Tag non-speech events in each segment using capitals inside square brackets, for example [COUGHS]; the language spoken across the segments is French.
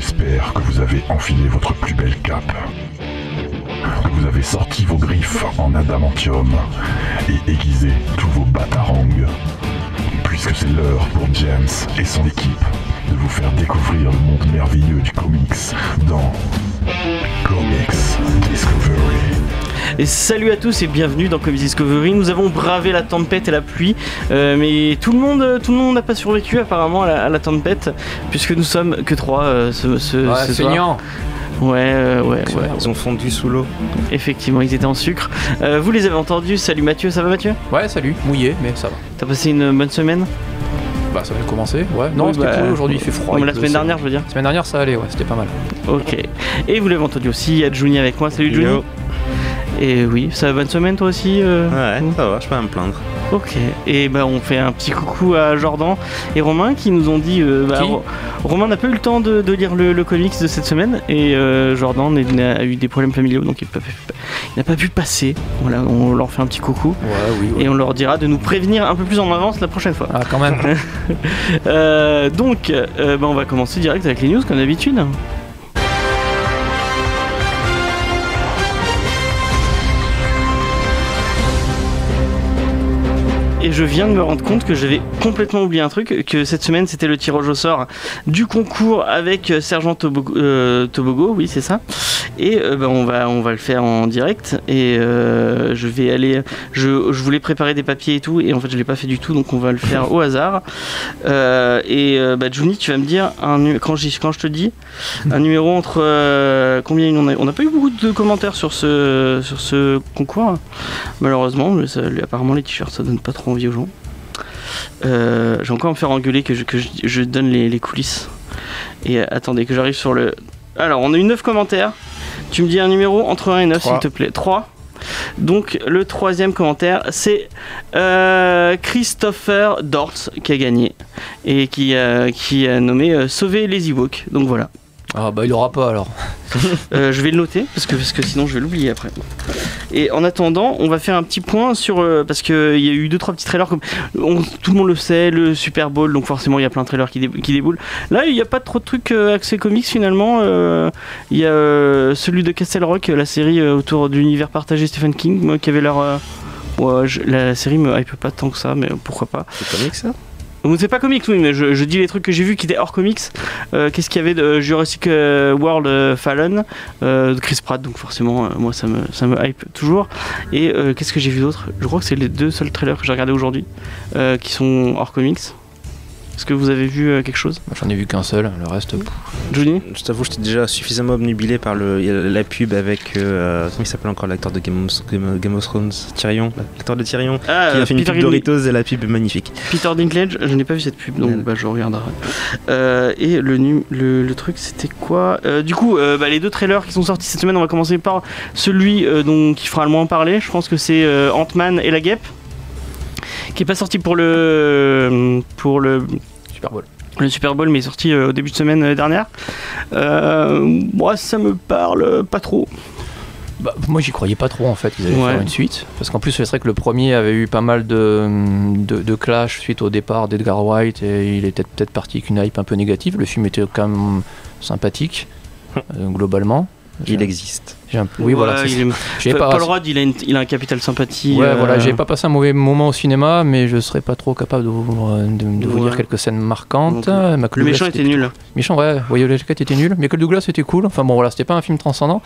J'espère que vous avez enfilé votre plus belle cape. Que vous avez sorti vos griffes en adamantium et aiguisé tous vos batarangs. Puisque c'est l'heure pour James et son équipe de vous faire découvrir le monde merveilleux du comics dans Comics Discovery. Et salut à tous et bienvenue dans Comics Discovery. Nous avons bravé la tempête et la pluie, euh, mais tout le monde, tout le monde n'a pas survécu apparemment à la, à la tempête, puisque nous sommes que trois euh, ce, ce, Ouais, ce soir. feignant. Ouais, euh, ouais, ouais. Ils ont fondu sous l'eau. Effectivement, ils étaient en sucre. Euh, vous les avez entendus. Salut Mathieu, ça va Mathieu? Ouais, salut, mouillé, mais ça va. T'as passé une bonne semaine? Bah, ça vient de commencer. Ouais, non, Oui, c'était bah, cool. Aujourd'hui, il fait froid. Comme la semaine dernière, je veux dire. La semaine dernière, ça allait, ouais, c'était pas mal. Ok. Et vous l'avez entendu aussi, il y a Juni avec moi. Salut Juni. Et oui, ça va bonne semaine toi aussi euh Ouais, ça va, je peux pas me plaindre. Ok, et ben on fait un petit coucou à Jordan et Romain qui nous ont dit. euh, bah, Ro- Romain n'a pas eu le temps de, de lire le, le comics de cette semaine et euh, Jordan a eu des problèmes familiaux donc il n'a pas, pu- pas passer. Voilà, on leur fait un petit coucou Ouais, oui, ouais. et on leur dira de nous prévenir un peu plus en avance la prochaine fois. Ah, quand même. [LAUGHS] Euh, donc, ben, on va commencer direct avec les news comme d'habitude. Et je viens de me rendre compte que j'avais complètement oublié un truc, que cette semaine c'était le tirage au sort du concours avec euh, Sergent Tobogo, euh, Tobogo, oui c'est ça. Et euh, ben, on, va, on va le faire en direct. Et je vais aller. Je, je voulais préparer des papiers et tout, et en fait je l'ai pas fait du tout, donc on va le faire au hasard. Et bah, Juni, tu vas me dire un quand, quand je te dis un numéro entre combien on a On n'a pas eu beaucoup de commentaires sur ce sur ce concours, malheureusement. mais apparemment les t-shirts ça donne pas trop envie aux gens. Euh, J'ai encore à me faire engueuler que je, que je, je donne les, les coulisses. Et euh, attendez que j'arrive sur le. Alors on a eu 9 commentaires. Tu me dis un numéro entre 1 et 9 s'il te plaît. 3. Donc le troisième commentaire, c'est euh, Christopher Dortz qui a gagné et qui, a- qui a nommé Sauver les Ewoks. Donc voilà. Ah, bah, il aura pas alors. [LAUGHS] Euh, je vais le noter parce que, parce que sinon je vais l'oublier après. Et en attendant, on va faire un petit point sur euh, parce que il y a eu deux trois petits trailers comme on- tout le monde le sait, le Super Bowl, donc forcément il y a plein de trailers qui, dé- qui déboulent. Là, il n'y a pas trop de trucs euh, axés comics finalement. Euh, Il y a euh, celui de Castle Rock, la série euh, autour de l'univers partagé Stephen King, moi, qui avait euh, ouais, je- la série me hype pas tant que ça, mais pourquoi pas. C'est comique ça? Donc, C'est pas comics, oui, mais je, dis les trucs que j'ai vus qui étaient hors comics. Euh, Qu'est-ce qu'il y avait de euh, Jurassic euh, World Fallen de Chris Pratt, donc forcément, moi ça me, ça me hype toujours. Et qu'est-ce que j'ai vu d'autre? Je crois que c'est les deux seuls trailers que j'ai regardés aujourd'hui qui sont hors comics. Est-ce que vous avez vu euh, quelque chose? J'en ai vu qu'un seul, le reste. pff. Johnny? Je t'avoue, j'étais déjà suffisamment obnubilé par le, la pub avec. euh, comment il s'appelle encore l'acteur de Game of, Game, Game of Thrones Tyrion. L'acteur de Tyrion. Ah, qui a fait une Peter, pub Doritos et la pub est magnifique. Peter Dinklage, je n'ai pas vu cette pub, donc Ouais. bah, je regarderai. Euh, et le, nu- le, le truc, c'était quoi? Euh, Du coup, euh, bah, les deux trailers qui sont sortis cette semaine, on va commencer par celui euh, dont, qui fera le moins parler. Je pense que c'est euh, Ant-Man et la guêpe, qui est pas sorti pour le pour le Super Bowl. le Super Bowl, mais sorti euh, au début de semaine euh, dernière. Euh, moi, ça me parle pas trop. Bah, moi, j'y croyais pas trop en fait qu'ils allaient Ouais. faire une suite. Parce qu'en plus, c'est vrai que le premier avait eu pas mal de, de, de clash suite au départ d'Edgar White et il était peut-être parti avec une hype un peu négative. Le film était quand même sympathique, euh, globalement. Il existe. j'ai un peu- Oui, voilà. Est- pas- Paul Rudd, il a, une- il a un capital sympathie. Ouais, euh, voilà, j'ai pas passé un mauvais moment au cinéma, mais je serais pas trop capable de vous, euh, de, de vous Ouais. dire quelques scènes marquantes. Euh, Michael Le Douglas méchant était plutôt- nul. Méchant, ouais, Violet Jacket était nul. Michael Douglas était cool. Enfin bon, voilà, c'était pas un film transcendant.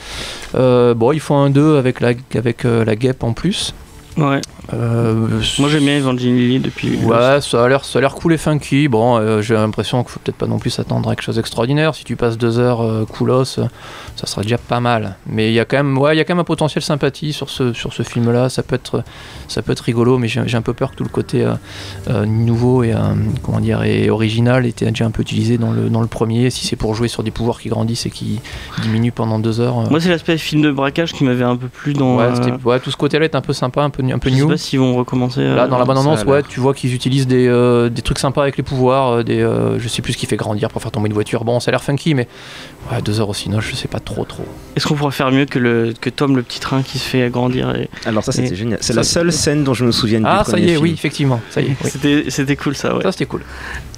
Euh, bon, ils font un 2 avec la, avec, euh, la guêpe en plus. Ouais. Euh, Moi j'aime bien Evangeline depuis. Ouais, ça a l'air, ça a l'air cool et funky. Bon, euh, j'ai l'impression qu'il faut peut-être pas non plus s'attendre à quelque chose d'extraordinaire. Si tu passes deux heures euh, coolos, euh, ça sera déjà pas mal. Mais il y a quand même, ouais, il y a quand même un potentiel sympathie sur ce sur ce film-là. Ça peut être, ça peut être rigolo, mais j'ai, j'ai un peu peur que tout le côté euh, euh, nouveau et euh, comment dire et original était déjà un peu utilisé dans le dans le premier. Si c'est pour jouer sur des pouvoirs qui grandissent et qui diminuent pendant deux heures. euh, Moi c'est l'aspect film de braquage qui m'avait un peu plu dans. ouais, euh, ouais, tout ce côté-là est un peu sympa, un peu un peu je sais pas s'ils vont recommencer. euh, Là, dans la ça bande-annonce, a ouais, tu vois qu'ils utilisent des, euh, des trucs sympas avec les pouvoirs, euh, des, euh, je sais plus ce qui fait grandir pour faire tomber une voiture. Bon, ça a l'air funky, mais ouais, deux heures au cinéma, je sais pas trop trop. Est-ce qu'on pourrait faire mieux que, le, que Tom, le petit train qui se fait agrandir et... Alors ça c'était Et- génial. C'est la seule scène dont je me souviens du Ah, ça y est, film. oui, effectivement, ça y est. oui. C'était, c'était cool ça, ouais. Ça, c'était cool.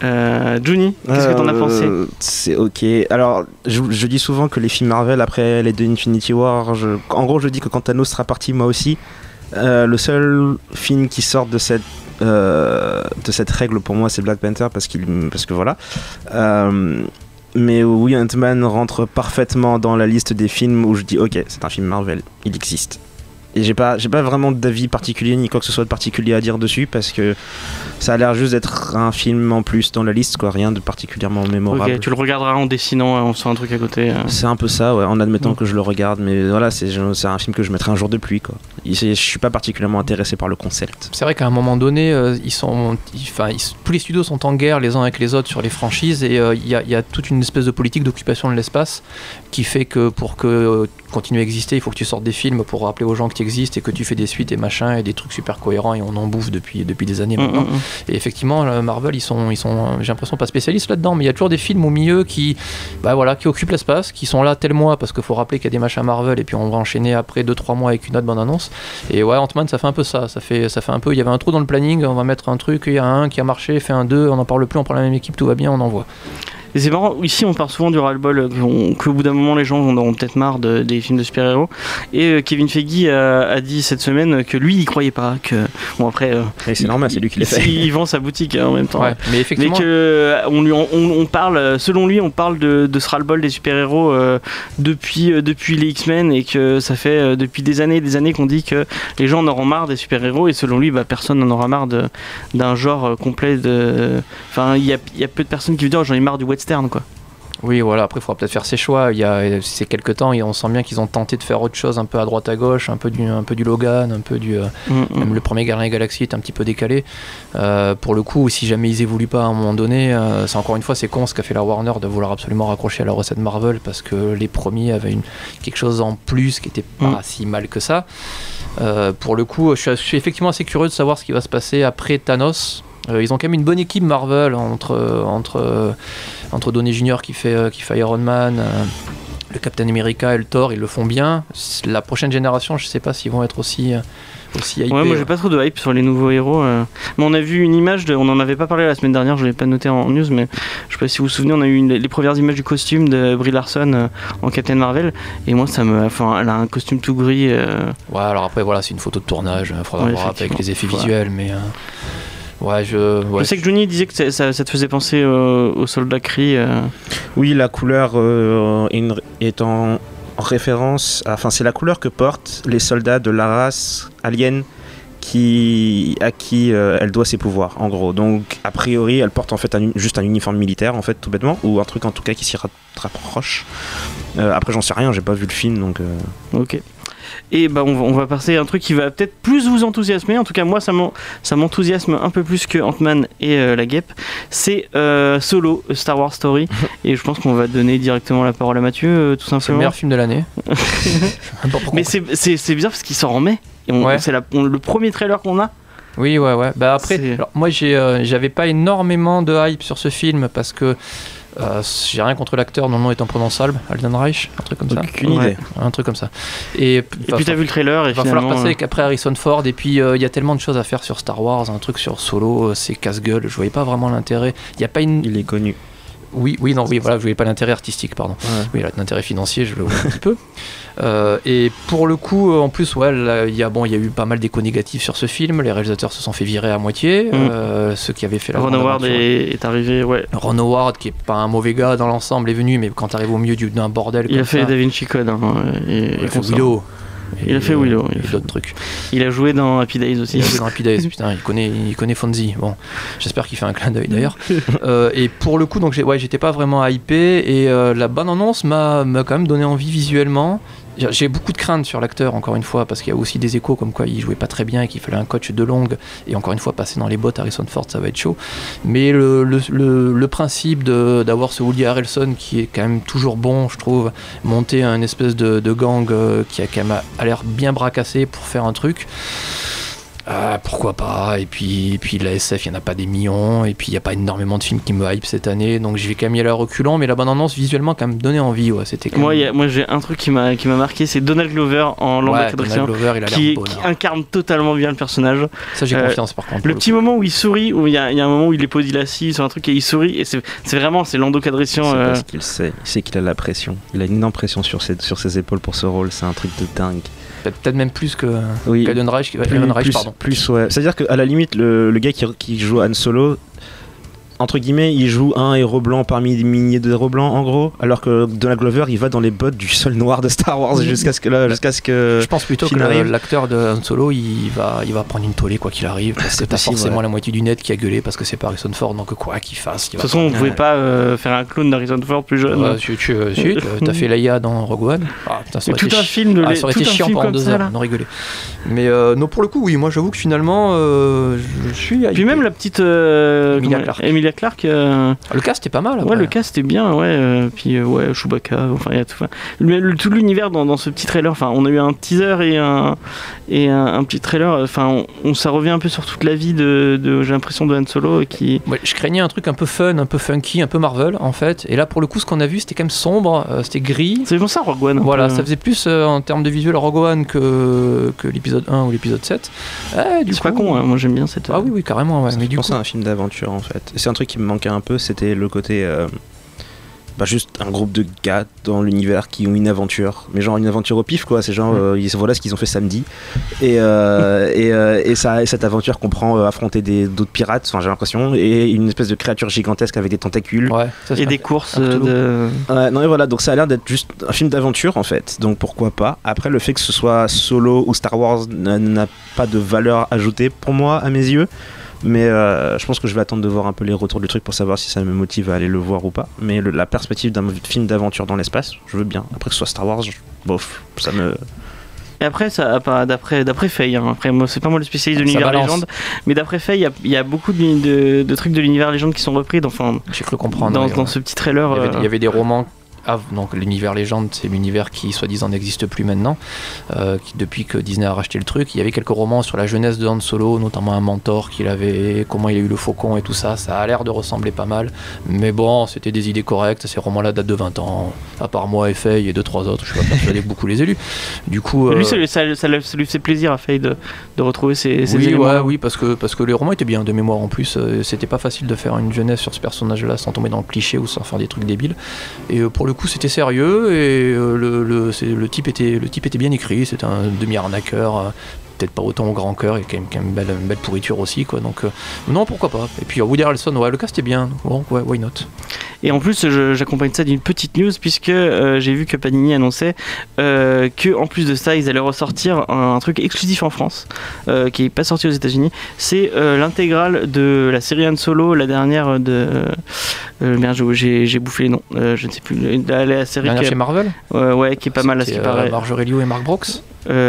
Euh, Juni, qu'est-ce que t'en as pensé? C'est ok. Alors, je, je dis souvent que les films Marvel, après les deux Infinity War, je- en gros, je dis que quand Thanos sera parti, moi aussi, euh, le seul film qui sort de cette, euh, de cette règle pour moi, c'est Black Panther, parce, qu'il, parce que voilà. Euh, mais oui, Ant-Man rentre parfaitement dans la liste des films où je dis ok, c'est un film Marvel, il existe. Et j'ai pas, j'ai pas vraiment d'avis particulier ni quoi que ce soit de particulier à dire dessus parce que ça a l'air juste d'être un film en plus dans la liste, quoi, rien de particulièrement mémorable. Tu le regarderas en dessinant, en faisant un truc à côté. euh. C'est un peu ça, ouais, en admettant que je le regarde, mais voilà, c'est c'est un film que je mettrai un jour de pluie, quoi. Je suis pas particulièrement intéressé par le concept. C'est vrai qu'à un moment donné, euh, ils sont, enfin, tous les studios sont en guerre les uns avec les autres sur les franchises et euh, il y, a- il y a toute une espèce de politique d'occupation de l'espace qui fait que pour que euh, continuer à exister, il faut que tu sortes des films pour rappeler aux gens que tu existes et que tu fais des suites et machins et des trucs super cohérents et on en bouffe depuis, depuis des années Mm, maintenant. mm, mm. Et effectivement, euh, Marvel, ils sont, ils sont, euh, j'ai l'impression pas spécialistes là-dedans, mais il y a toujours des films au milieu qui, bah voilà, qui occupent l'espace, qui sont là tel mois parce qu'il faut rappeler qu'il y a des machins Marvel et puis on va enchaîner après 2-3 mois avec une autre bande annonce. Et ouais, Ant-Man, ça fait un peu ça. Ça fait, ça fait un peu. Il y avait un trou dans le planning. On va mettre un truc. Il y a un qui a marché, fait un 2 On n'en parle plus. On prend la même équipe. Tout va bien. On envoie. Et c'est marrant, ici on parle souvent du ras-le-bol, euh, qu'au bout d'un moment les gens en auront peut-être marre de- des films de super-héros. Et euh, Kevin Feige a, a dit cette semaine que lui il croyait pas, que. Bon après. euh, c'est normal, c'est lui qui l'a fait. Il vend sa boutique hein, en même temps. Ouais. Mais Mais effectivement. que on lui on, on parle, selon lui, on parle de, de ce ras-le-bol des super-héros depuis, depuis les X-Men et que ça fait depuis des années et des années qu'on dit que les gens en auront marre des super-héros et selon lui, bah, personne n'en aura marre d'un genre complet de. Enfin, il y a, y a peu de personnes qui vont dire j'en ai marre du quoi. Oui, voilà. Après, il faudra peut-être faire ses choix. Il y a ces quelques temps, et on sent bien qu'ils ont tenté de faire autre chose, un peu à droite à gauche, un peu du, un peu du Logan, un peu du. euh, Mm, mm. Même le premier Gardien Galaxy est un petit peu décalé. Euh, pour le coup, si jamais ils évoluent pas à un moment donné, euh, c'est encore une fois, c'est con ce qu'a fait la Warner de vouloir absolument raccrocher à la recette Marvel parce que les premiers avaient une, quelque chose en plus qui était pas Mm. si mal que ça. Euh, pour le coup, je suis, je suis effectivement assez curieux de savoir ce qui va se passer après Thanos. Euh, ils ont quand même une bonne équipe Marvel entre, entre, entre Downey Jr. qui fait, euh, qui fait Iron Man. euh, le Captain America et le Thor, ils le font bien. La prochaine génération, je sais pas s'ils vont être aussi, aussi hypés. Ouais, moi j'ai pas trop de hype sur les nouveaux héros. Mais on a vu une image, de, on en avait pas parlé la semaine dernière, je l'ai pas noté en news, mais je sais pas si vous vous souvenez, on a eu une- les premières images du costume de Brie Larson en Captain Marvel, et moi ça me. Enfin, elle a un costume tout gris. euh, Ouais, alors après, voilà, c'est une photo de tournage. Il faudra Ouais, voir avec les effets Voilà. visuels, mais. euh, ouais, je. ouais, Je sais que Johnny disait que ça, te faisait penser euh, au soldat euh. Oui, la couleur euh, est, en, en référence. à- Enfin, c'est la couleur que portent les soldats de la race alien qui, à qui euh, elle doit ses pouvoirs, en gros. Donc, a priori, elle porte en fait un juste un uniforme militaire, en fait, tout bêtement, ou un truc en tout cas qui s'y ra- rapproche. Euh, après, j'en sais rien, j'ai pas vu le film, donc. euh, Ok. Et bah on va, on va passer à un truc qui va peut-être plus vous enthousiasmer. En tout cas, moi, ça m'en- ça m'enthousiasme un peu plus que Ant-Man et euh, la guêpe. C'est euh, Solo, A Star Wars Story. [LAUGHS] et je pense qu'on va donner directement la parole à Mathieu, euh, tout c'est le simplement. meilleur film de l'année. [LAUGHS] Mais c'est- bizarre parce qu'il sort en mai. Ouais. c'est le premier trailer qu'on a. Oui, ouais, ouais. Bah après, alors, moi, euh, j'avais pas énormément de hype sur ce film parce que. Euh, j'ai rien contre l'acteur, le nom est imprononçable, Alden Reich, un truc comme ça. Aucune Ouais. idée. Un truc comme ça. Et, Et puis t'as vu le trailer et Il va finalement. falloir passer euh, après Harrison Ford et puis euh, il y a tellement de choses à faire sur Star Wars, un truc sur Solo, c'est casse-gueule, je voyais pas vraiment l'intérêt. Il y a pas une Il est connu. oui oui non oui voilà, je voyais pas l'intérêt artistique pardon. Oui, là, l'intérêt financier, je le vois un petit peu. [LAUGHS] Euh, et pour le coup, euh, en plus, ouais, il y a bon, il y a eu pas mal d'échos négatifs sur ce film. Les réalisateurs se sont fait virer à moitié. euh, ceux qui avaient fait la Ron Howard est, est arrivé, ouais. Ron Howard, qui est pas un mauvais gars dans l'ensemble, est venu, mais quand t'arrives au milieu du- d'un bordel, Il a fait ça, Da Vinci Code. hein, et, il a fait. Willow. Il a fait Willow, il a et fait- d'autres trucs. Il a joué dans Happy Days aussi. Il a joué dans Happy Days, putain, il connaît, il connaît Fonzie. Bon, j'espère qu'il fait un clin d'œil d'ailleurs. [LAUGHS] Euh, et pour le coup, donc ouais, j'étais pas vraiment hypé et euh, la bonne annonce m'a quand même donné envie visuellement. J'ai- beaucoup de craintes sur l'acteur, encore une fois, parce qu'il y a aussi des échos comme quoi il jouait pas très bien et qu'il fallait un coach de longue. Et encore une fois, passer dans les bottes Harrison Ford, ça va être chaud. Mais le, le, principe d'avoir ce Woody Harrelson qui est quand même toujours bon, je trouve, monter un espèce de, gang euh, qui a quand même l'air bien bracassé pour faire un truc. Ah, pourquoi pas Et puis, et puis la SF, il n'y en a pas des millions, et puis il n'y a pas énormément de films qui me hype cette année, donc j'ai quand même y aller à reculant, mais la bande-annonce visuellement quand même donné envie, ouais, c'était quand Moi, même- il y a- moi j'ai un truc qui m'a qui m'a marqué, c'est Donald Glover en Lambda Ouais, Glover, il a qui, bonheur. incarne totalement bien le personnage. Ça, j'ai euh, confiance par contre. Le petit moment où il sourit, où il y, a il y a un moment où il est posé assis sur un truc et il sourit, et c'est vraiment, c'est Lando Calrissian. C'est euh, parce qu'il sait, il sait qu'il a la pression. Il a une énorme pression sur ses, sur ses épaules pour ce rôle, c'est un truc de dingue. Peut-être même plus que Oui, qu'Eden Reich, qui- plus, Reich, pardon. plus, ouais. C'est-à-dire qu'à la limite, le, le gars qui, qui joue Han Solo, entre guillemets, il joue un héros blanc parmi des milliers de héros blancs, en gros, alors que Donald Glover, il va dans les bottes du sol noir de Star Wars jusqu'à ce que là, jusqu'à ce que. Je pense plutôt que l'acteur de Han Solo, il va, il va prendre une tollée quoi qu'il arrive, parce que C'est t'as possible, forcément ouais. la moitié du net qui a gueulé parce que c'est pas Harrison Ford, donc quoi qu'il fasse, il De toute façon, on pouvait pas euh, faire un clone d'Harrison Ford plus jeune. Ouais, tu, tu, euh, si, t'as- fait Leia dans Rogue One. Ah, putain, ça Et aurait tout été un film de Ah, les- ça aurait tout été un chiant film pendant deux ça, heures, on rigolait. Mais euh, non, pour le coup, oui, moi j'avoue que finalement, euh, je suis. Puis même la petite euh, Emilia Clarke. Emilia Clarke, euh, Le cast est pas mal. ouais, le cast est bien, ouais. euh, puis euh, ouais, Chewbacca, enfin, il y a tout, le- le- tout l'univers dans, dans ce petit trailer. Enfin, on a eu un teaser et un et un, un petit trailer. Enfin, on, on- ça revient un peu sur toute la vie de, de- j'ai l'impression de Han Solo qui. Ouais, je craignais un truc un peu fun, un peu funky, un peu Marvel en fait. Et là, pour le coup, ce qu'on a vu, c'était quand même sombre, euh, c'était gris. C'est pour ça Rogue One. Voilà, peu. ça faisait plus euh, en termes de visuel Rogue One que, que l'épisode 1 ou l'épisode 7. Eh, du C'est pas con, hein, moi j'aime bien cette. Ah oui, oui, carrément, ouais. Ça Mais du coup, à un film d'aventure en fait. C'est un truc qui me manquait un peu, c'était le côté. euh, bah, juste un groupe de gars dans l'univers qui ont une aventure. Mais genre une aventure au pif quoi. C'est genre, euh, ils- voilà ce qu'ils ont fait samedi. Et, euh, et, euh, et ça, et cette aventure comprend euh, affronter des- d'autres pirates, enfin, j'ai l'impression, et une espèce de créature gigantesque avec des tentacules. ouais, ça, Et des courses de. Non, et voilà, donc ça a l'air d'être juste un film d'aventure en fait, donc pourquoi pas. Après, le fait que ce soit solo ou Star Wars n'a pas de valeur ajoutée pour moi, à mes yeux. Mais euh, je pense que je vais attendre de voir un peu les retours du truc pour savoir si ça me motive à aller le voir ou pas. Mais le- la perspective d'un film d'aventure dans l'espace, je veux bien. Après que ce soit Star Wars, je- bof, ça me. Et après, ça, d'après, d'après Faye, hein, après moi, c'est pas moi le spécialiste de l'univers légende, mais d'après Faye, il y a- il y, a beaucoup de, de- de trucs de l'univers légende qui sont repris dans, enfin, j'ai cru comprendre. dans, ouais, dans ouais. ce petit trailer. Il y, avait, euh, il y avait des romans. Ah, donc l'univers légende, c'est l'univers qui soi-disant n'existe plus maintenant, euh, qui, depuis que Disney a racheté le truc. Il y avait quelques romans sur la jeunesse de Han Solo, notamment un mentor qu'il avait, comment il a eu le faucon et tout ça. Ça a l'air de ressembler pas mal, mais bon, c'était des idées correctes. Ces romans-là datent de 20 ans, à part moi et Faye et deux trois autres. Je suis pas persuadé que beaucoup les élus. Du coup, Lui, euh, ça, ça- ça- ça lui fait plaisir à Faye de, de retrouver ces, ces oui, éléments. ouais, oui, parce que, parce que les romans étaient bien de mémoire en plus. euh, C'était pas facile de faire une jeunesse sur ce personnage-là sans tomber dans le cliché ou sans faire des trucs débiles. Et pour le coup, c'était sérieux et euh, le, le, le type était, le type était bien écrit. C'était un demi-arnaqueur. Peut-être pas autant au grand cœur, et quand même, quand même une, belle, une belle pourriture aussi, quoi. Donc, euh, non, pourquoi pas. Et puis, Woody Harrelson, ouais, le cast est bien. Bon, ouais, why not Et en plus, j'accompagne ça d'une petite news puisque euh, j'ai vu que Panini annonçait euh, que en plus de ça, ils allaient ressortir un, un truc exclusif en France euh, qui est pas sorti aux États-Unis. C'est l'intégrale de la série Han Solo, la dernière de. Merde, j'ai- bouffé les noms. Je ne sais plus. La, la série Dernière qui, chez Marvel? Ouais, qui est pas mal à ce qui paraît. Marjorie Liu et Mark Brooks?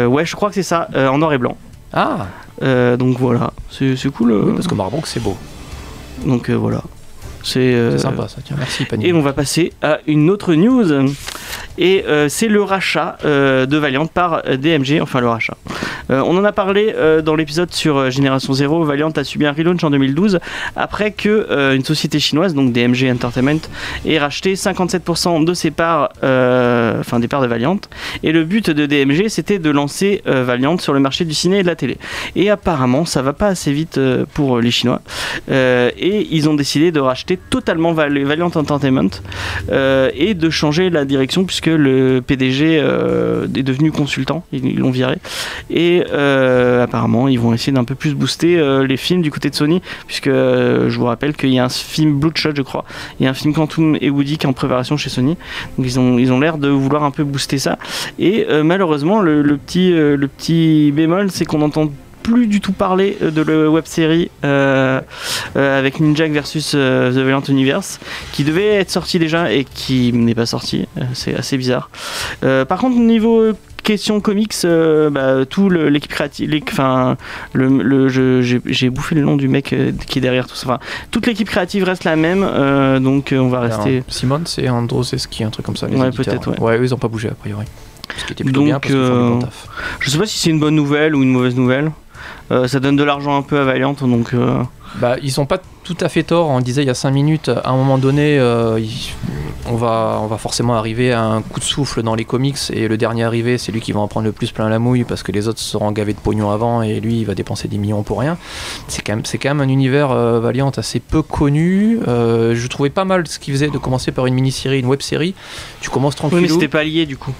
Ouais, je crois que c'est ça, euh, en noir et blanc. Ah, Euh, donc voilà, c'est cool. euh, oui, parce que Mark Brooks, c'est beau. Donc euh, voilà. C'est euh, sympa, ça. Tiens, merci, Panini. Et on va passer à une autre news. Et euh, c'est le rachat euh, de Valiant par euh, DMG, enfin le rachat. Euh, on en a parlé euh, dans l'épisode sur euh, Génération Zero. Valiant a subi un relaunch en 2012 après que une société chinoise, donc DMG Entertainment, ait racheté 57% de ses parts, enfin des parts de Valiant. Et le but de DMG, c'était de lancer Valiant sur le marché du ciné et de la télé. Et apparemment, ça va pas assez vite pour les Chinois. Et ils ont décidé de racheter totalement Val- Valiant Entertainment et de changer la direction puisque le PDG est devenu consultant, ils l'ont viré. Euh, apparemment, ils vont essayer d'un peu plus booster euh, les films du côté de Sony, puisque euh, je vous rappelle qu'il y a un film Bloodshot, je crois, il y a un film Quantum et Woody qui est en préparation chez Sony. Donc ils ont l'air de vouloir un peu booster ça. Et malheureusement, le, petit bémol, c'est qu'on entend plus du tout parler de la web série avec Ninja versus The Valiant Universe qui devait être sorti déjà et qui n'est pas sorti. C'est assez bizarre. Par contre, niveau question comics, euh, bah, tout l'équipe créative, enfin, le, le- j'ai bouffé le nom du mec euh, qui est derrière tout ça. Enfin, toute l'équipe créative reste la même, euh, donc euh, on va rester. Simone, c'est Androseski, un truc comme ça. les Ouais, peut-être, ouais. Ouais, eux, ils ont pas bougé a priori. Ce qui était plutôt Donc, bien parce font du bon euh, taf. Je sais pas si c'est une bonne nouvelle ou une mauvaise nouvelle. Euh, ça donne de l'argent un peu à Valiant, donc. euh, Bah, ils ont pas tout à fait tort. On disait il y a 5 minutes, à un moment donné, euh, on, va, on va forcément arriver à un coup de souffle dans les comics. Et le dernier arrivé, c'est lui qui va en prendre le plus plein la mouille parce que les autres seront gavés de pognon avant et lui, il va dépenser des millions pour rien. C'est quand même, c'est quand même un univers euh, Valiant assez peu connu. Euh, je trouvais pas mal ce qu'ils faisaient de commencer par une mini-série, une web-série. Tu commences Oui, mais tranquille. c'était pas lié du coup.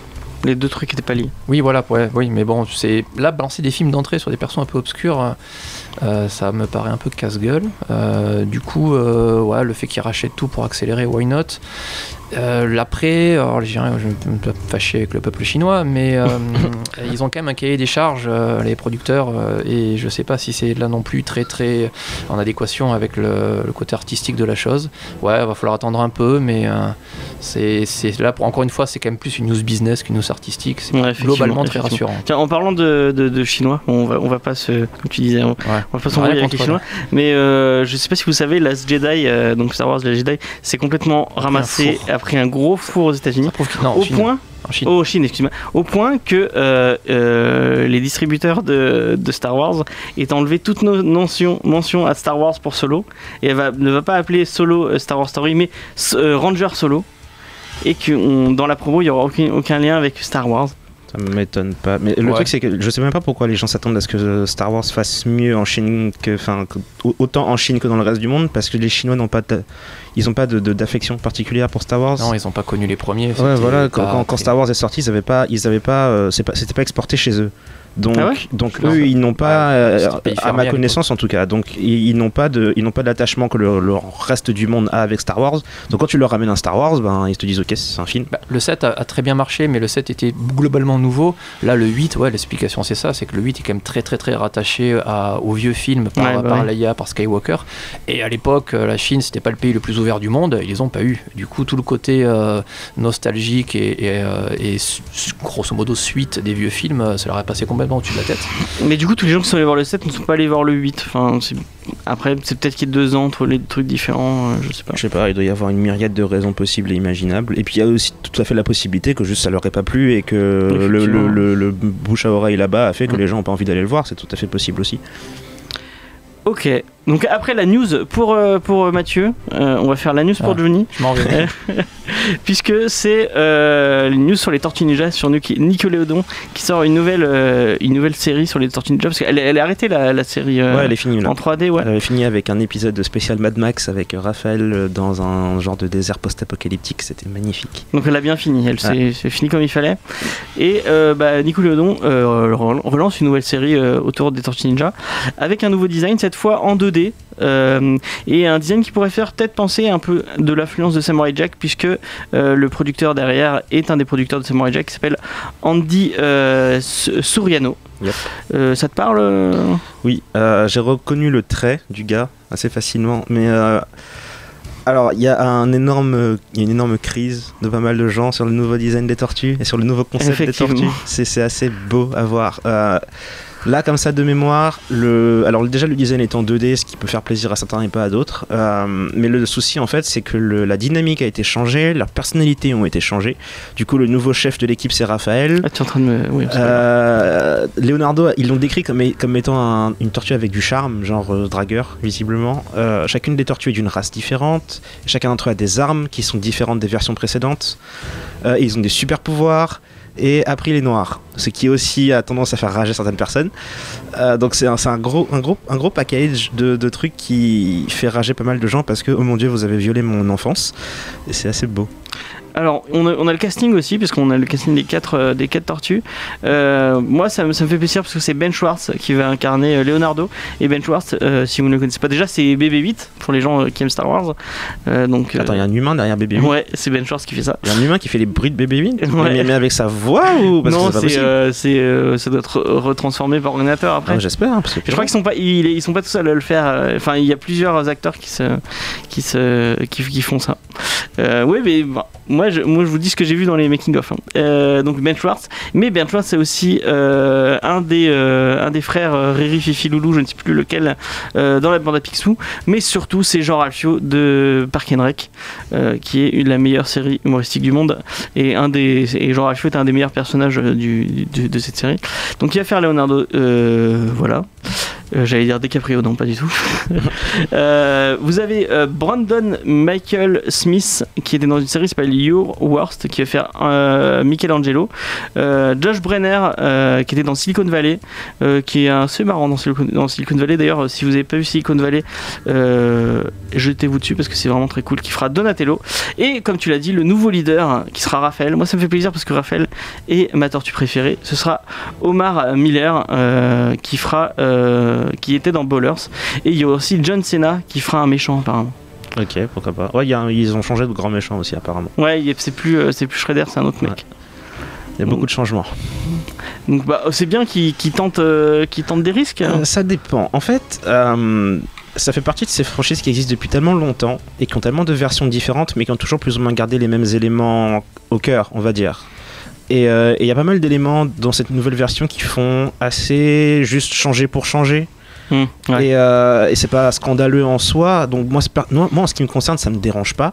Les deux trucs étaient pas liés. Oui, voilà, oui, mais bon, c'est là balancer des films d'entrée sur des personnes un peu obscures, euh, ça me paraît un peu casse-gueule. Euh, du coup, euh, le fait qu'ils rachètent tout pour accélérer, why not? Euh, L'après, alors je dirais, je vais me fâcher avec le peuple chinois, mais euh, [COUGHS] ils ont quand même un cahier des charges, euh, les producteurs, et je sais pas si c'est là non plus très très en adéquation avec le, le côté artistique de la chose. Ouais, va falloir attendre un peu, mais c'est là pour encore une fois, c'est quand même plus une news business qu'une news artistique. C'est Ouais, globalement très rassurant. Tiens, en parlant de, de, de chinois, on va, on va pas se, comme tu disais, on, Ouais. on va pas s'embrouiller avec les chinois, mais je sais pas si vous savez, Last Jedi, donc Star Wars Last Jedi, c'est complètement ramassé. A pris un gros four aux États-Unis, au Chine. point, En Chine. oh Chine, excuse-moi, au point que euh, euh, les distributeurs de, de Star Wars aient enlevé toute no- mention, mention à Star Wars pour Solo, et elle va, ne va pas appeler Solo euh, Star Wars Story, mais Ranger Solo, et que on- dans la promo il y aura aucun, aucun lien avec Star Wars. Ça m'étonne pas. Mais le Ouais. truc, c'est que je sais même pas pourquoi les gens s'attendent à ce que Star Wars fasse mieux en Chine que. Enfin, autant en Chine que dans le reste du monde, parce que les Chinois n'ont pas. de- ils ont pas de- de- d'affection particulière pour Star Wars. Non, ils ont pas connu les premiers. Ouais, voilà, quand, Star Wars est sorti, ils avaient pas, ils avaient pas, euh, pas, c'était pas exporté chez eux. Donc, Ah ouais donc eux, ils n'ont pas, Ouais, euh, à ma connaissance en tout cas, donc ils, ils n'ont pas de, ils n'ont pas d'attachement que le, le reste du monde a avec Star Wars. Donc quand tu leur ramènes un Star Wars, ben ils te disent ok, c'est un film. Bah, le 7 a, a très bien marché, mais le 7 était globalement nouveau. Là, le 8, ouais, l'explication c'est ça, c'est que le 8 est quand même très très très rattaché à, au vieux film par, Ouais, bah par ouais. Leia, par Skywalker. Et à l'époque, euh, la Chine, c'était pas le pays le plus ouvert du monde, ils les ont pas eu. Du coup, tout le côté euh, nostalgique et, et, euh, grosso modo suite des vieux films, euh, ça leur est passé complètement au-dessus de la tête. Mais du coup, tous les gens qui sont allés voir le 7 ne sont pas allés voir le 8. Enfin, après, c'est peut-être qu'il y a deux ans entre les trucs différents, euh, je sais pas. Je sais pas, il doit y avoir une myriade de raisons possibles et imaginables. Et puis il y a aussi tout à fait la possibilité que juste ça leur ait pas plu et que le, le- le bouche à oreille là-bas a fait que Mm. les gens ont pas envie d'aller le voir. C'est tout à fait possible aussi. Ok, donc après la news pour, euh, pour Mathieu, euh, on va faire la news pour. Johnny, Je m'en vais. [LAUGHS] puisque c'est euh, une news sur les Tortues Ninja sur Nick- Nickelodeon qui sort une nouvelle, euh, une nouvelle série sur les Tortues Ninja, parce qu'elle elle est arrêtée la, la série euh, ouais, elle est finie en 3D, ouais. Elle avait fini avec un épisode de spécial Mad Max avec Raphaël euh, dans un genre de désert post-apocalyptique. C'était magnifique. Donc elle a bien fini, elle s'est c'est fini comme il fallait. Et euh, bah, Nickelodeon euh, rel- relance une nouvelle série euh, autour des Tortues Ninja avec un nouveau design, cette fois en 2D. Euh, et un design qui pourrait faire peut-être penser un peu de l'influence de Samurai Jack, puisque euh, le producteur derrière est un des producteurs de Samurai Jack qui s'appelle Andy euh, Suriano. Yep. Ça te parle Oui, j'ai reconnu le trait du gars assez facilement, mais alors il y a un énorme, il y a une énorme crise de pas mal de gens sur le nouveau design des tortues et sur le nouveau concept des tortues. C'est assez beau à voir. Là, comme ça, de mémoire, le... alors déjà le design est en 2D, ce qui peut faire plaisir à certains et pas à d'autres. Euh, mais le souci, en fait, c'est que le- la dynamique a été changée, leurs personnalités ont été changées. Du coup, le nouveau chef de l'équipe, c'est Raphaël. ah, Tu es en train de me. Oui. Euh, Leonardo, ils l'ont décrit comme, comme étant un- une tortue avec du charme, genre euh, dragueur, visiblement. Chacune des tortues est d'une race différente. Chacun d'entre eux a des armes qui sont différentes des versions précédentes. Ils ont des super pouvoirs. Et après, il est noir, ce qui aussi a tendance à faire rager certaines personnes. Euh, donc c'est un, gros, un, un gros package de, de trucs qui fait rager pas mal de gens parce que, oh mon dieu, vous avez violé mon enfance. Et c'est assez beau. Alors, on a, on a le casting aussi, puisqu'on a le casting des quatre, euh, des quatre tortues. Euh, moi, ça, me- ça me fait plaisir parce que c'est Ben Schwartz qui va incarner euh, Leonardo. Et Ben Schwartz, euh, si vous ne le connaissez pas déjà, c'est BB-8 pour les gens qui aiment Star Wars. Euh, donc, Attends, il y a un humain derrière bébé. ouais, c'est Ben Schwartz qui fait ça. Il y a un humain qui fait les bruits de bébé Win [LAUGHS] Ouais. mais, mais avec sa voix ou parce non, que c'est pas c'est, possible c'est, ça doit être re- retransformé par ordinateur après. Ah, J'espère. hein, Je crois qu'ils sont pas, ils, ils sont pas tout seuls à le faire. Enfin, il y a plusieurs acteurs qui se, qui se, qui, qui font ça. Oui, mais bah, moi, Moi je vous dis ce que j'ai vu dans les making of. hein. Euh, donc Ben Schwartz, mais Ben Schwartz c'est aussi euh, un des euh, un des frères Riri Fifi Loulou, je ne sais plus lequel, dans la bande à Picsou. Mais surtout c'est Jean Ralphio de Park and Rec, qui est la meilleure série humoristique du monde et un des et Jean Ralphio est un des meilleurs personnages de cette série. Donc il va faire Leonardo, voilà. Euh, J'allais dire DiCaprio, non pas du tout. [LAUGHS] Euh, vous avez euh, Brandon Michael Smith qui était dans une série qui s'appelle Your Worst qui va faire Michelangelo. Josh Brenner qui était dans Silicon Valley qui est assez marrant dans Silicon, dans Silicon Valley. D'ailleurs, si vous n'avez pas vu Silicon Valley, jetez-vous dessus parce que c'est vraiment très cool. Qui fera Donatello. Et comme tu l'as dit, le nouveau leader qui sera Raphaël. Moi, ça me fait plaisir parce que Raphaël est ma tortue préférée. Ce sera Omar Miller qui fera, qui était dans Ballers. Et il y a aussi John Cena qui fera un méchant apparemment. Ok, pourquoi pas. Ouais, il y a un- ils ont changé de grand méchant aussi, apparemment. Ouais, c'est plus, euh, c'est plus Shredder, c'est un autre mec. Il y a beaucoup de changements. Donc bah, c'est bien qu'il qu'il tente, euh, qu'il tente des risques. hein. Euh, ça dépend. En fait, euh, ça fait partie de ces franchises qui existent depuis tellement longtemps et qui ont tellement de versions différentes, mais qui ont toujours plus ou moins gardé les mêmes éléments au cœur, on va dire. Et euh, il y a pas mal d'éléments dans cette nouvelle version qui font assez juste changer pour changer. Hmm, ouais. Et, euh, et c'est pas scandaleux en soi. Donc moi, c'est pas- moi, moi, en ce qui me concerne, ça me dérange pas.